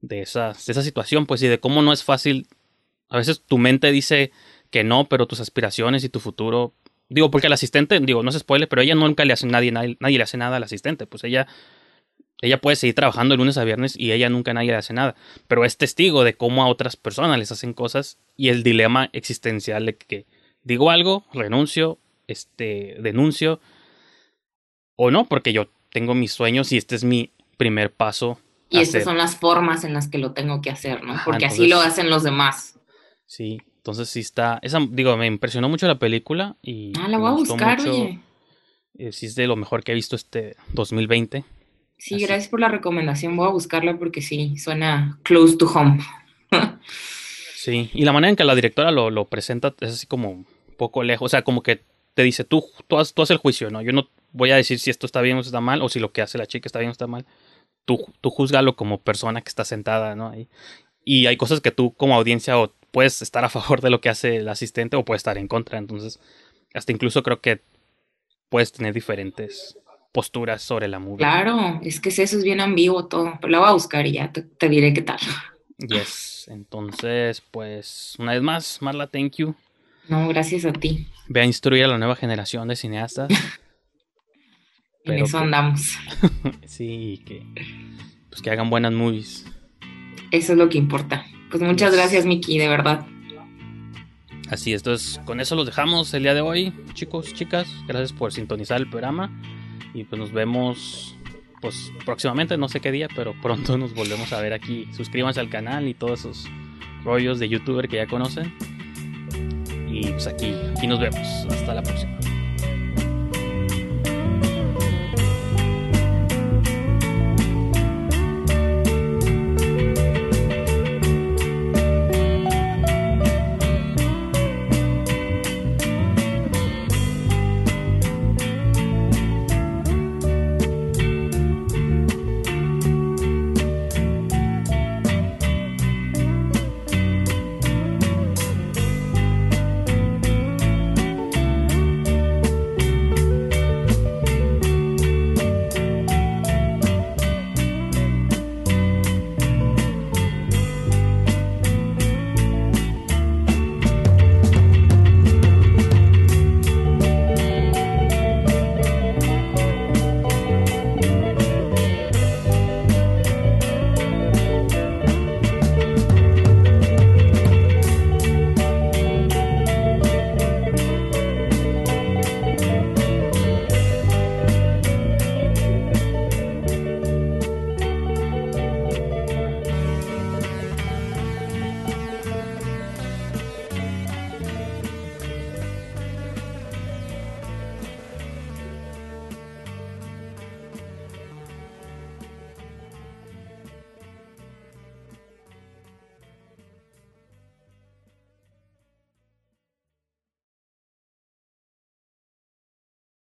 de, esa, de esa situación, pues, y de cómo no es fácil. A veces tu mente dice que no, pero tus aspiraciones y tu futuro. Digo, porque el asistente, digo, no se spoile, pero ella nunca le hace nadie, nadie, nadie le hace nada al asistente. Pues ella, ella puede seguir trabajando de lunes a viernes y ella nunca nadie le hace nada. Pero es testigo de cómo a otras personas les hacen cosas y el dilema existencial de que digo algo, renuncio, este, denuncio o no, porque yo tengo mis sueños y este es mi primer paso. Y estas hacer. son las formas en las que lo tengo que hacer, ¿no? Ajá, Porque así lo hacen los demás. Sí, entonces sí está, esa, digo, me impresionó mucho la película y Ah, la voy a buscar, mucho, oye. eh, sí es de lo mejor que he visto este 2020. Sí, así. gracias por la recomendación. Voy a buscarla porque sí, suena close to home. Sí, y la manera en que la directora lo, lo presenta es así como un poco lejos, o sea, como que te dice, tú, tú, haz el juicio, ¿no? Yo no voy a decir si esto está bien o está mal, o si lo que hace la chica está bien o está mal. Tú, tú juzgalo como persona que está sentada, ¿no? Ahí. Y hay cosas que tú como audiencia o puedes estar a favor de lo que hace el asistente o puedes estar en contra, entonces hasta incluso creo que puedes tener diferentes posturas sobre la movie. Claro, es que eso es bien ambiguo todo. Pero la voy a buscar y ya te, te diré qué tal. Yes, entonces, pues, una vez más, Marla, thank you. No, gracias a ti. Ve a instruir a la nueva generación de cineastas. En eso que- andamos. Sí, que, pues que hagan buenas movies. Eso es lo que importa. Pues muchas gracias, Miki, de verdad. Así es, entonces con eso los dejamos el día de hoy, chicos, chicas. Gracias por sintonizar el programa. Y pues nos vemos pues próximamente, no sé qué día, pero pronto nos volvemos a ver aquí. Suscríbanse al canal y todos esos rollos de youtuber que ya conocen. Y pues aquí, aquí nos vemos. Hasta la próxima.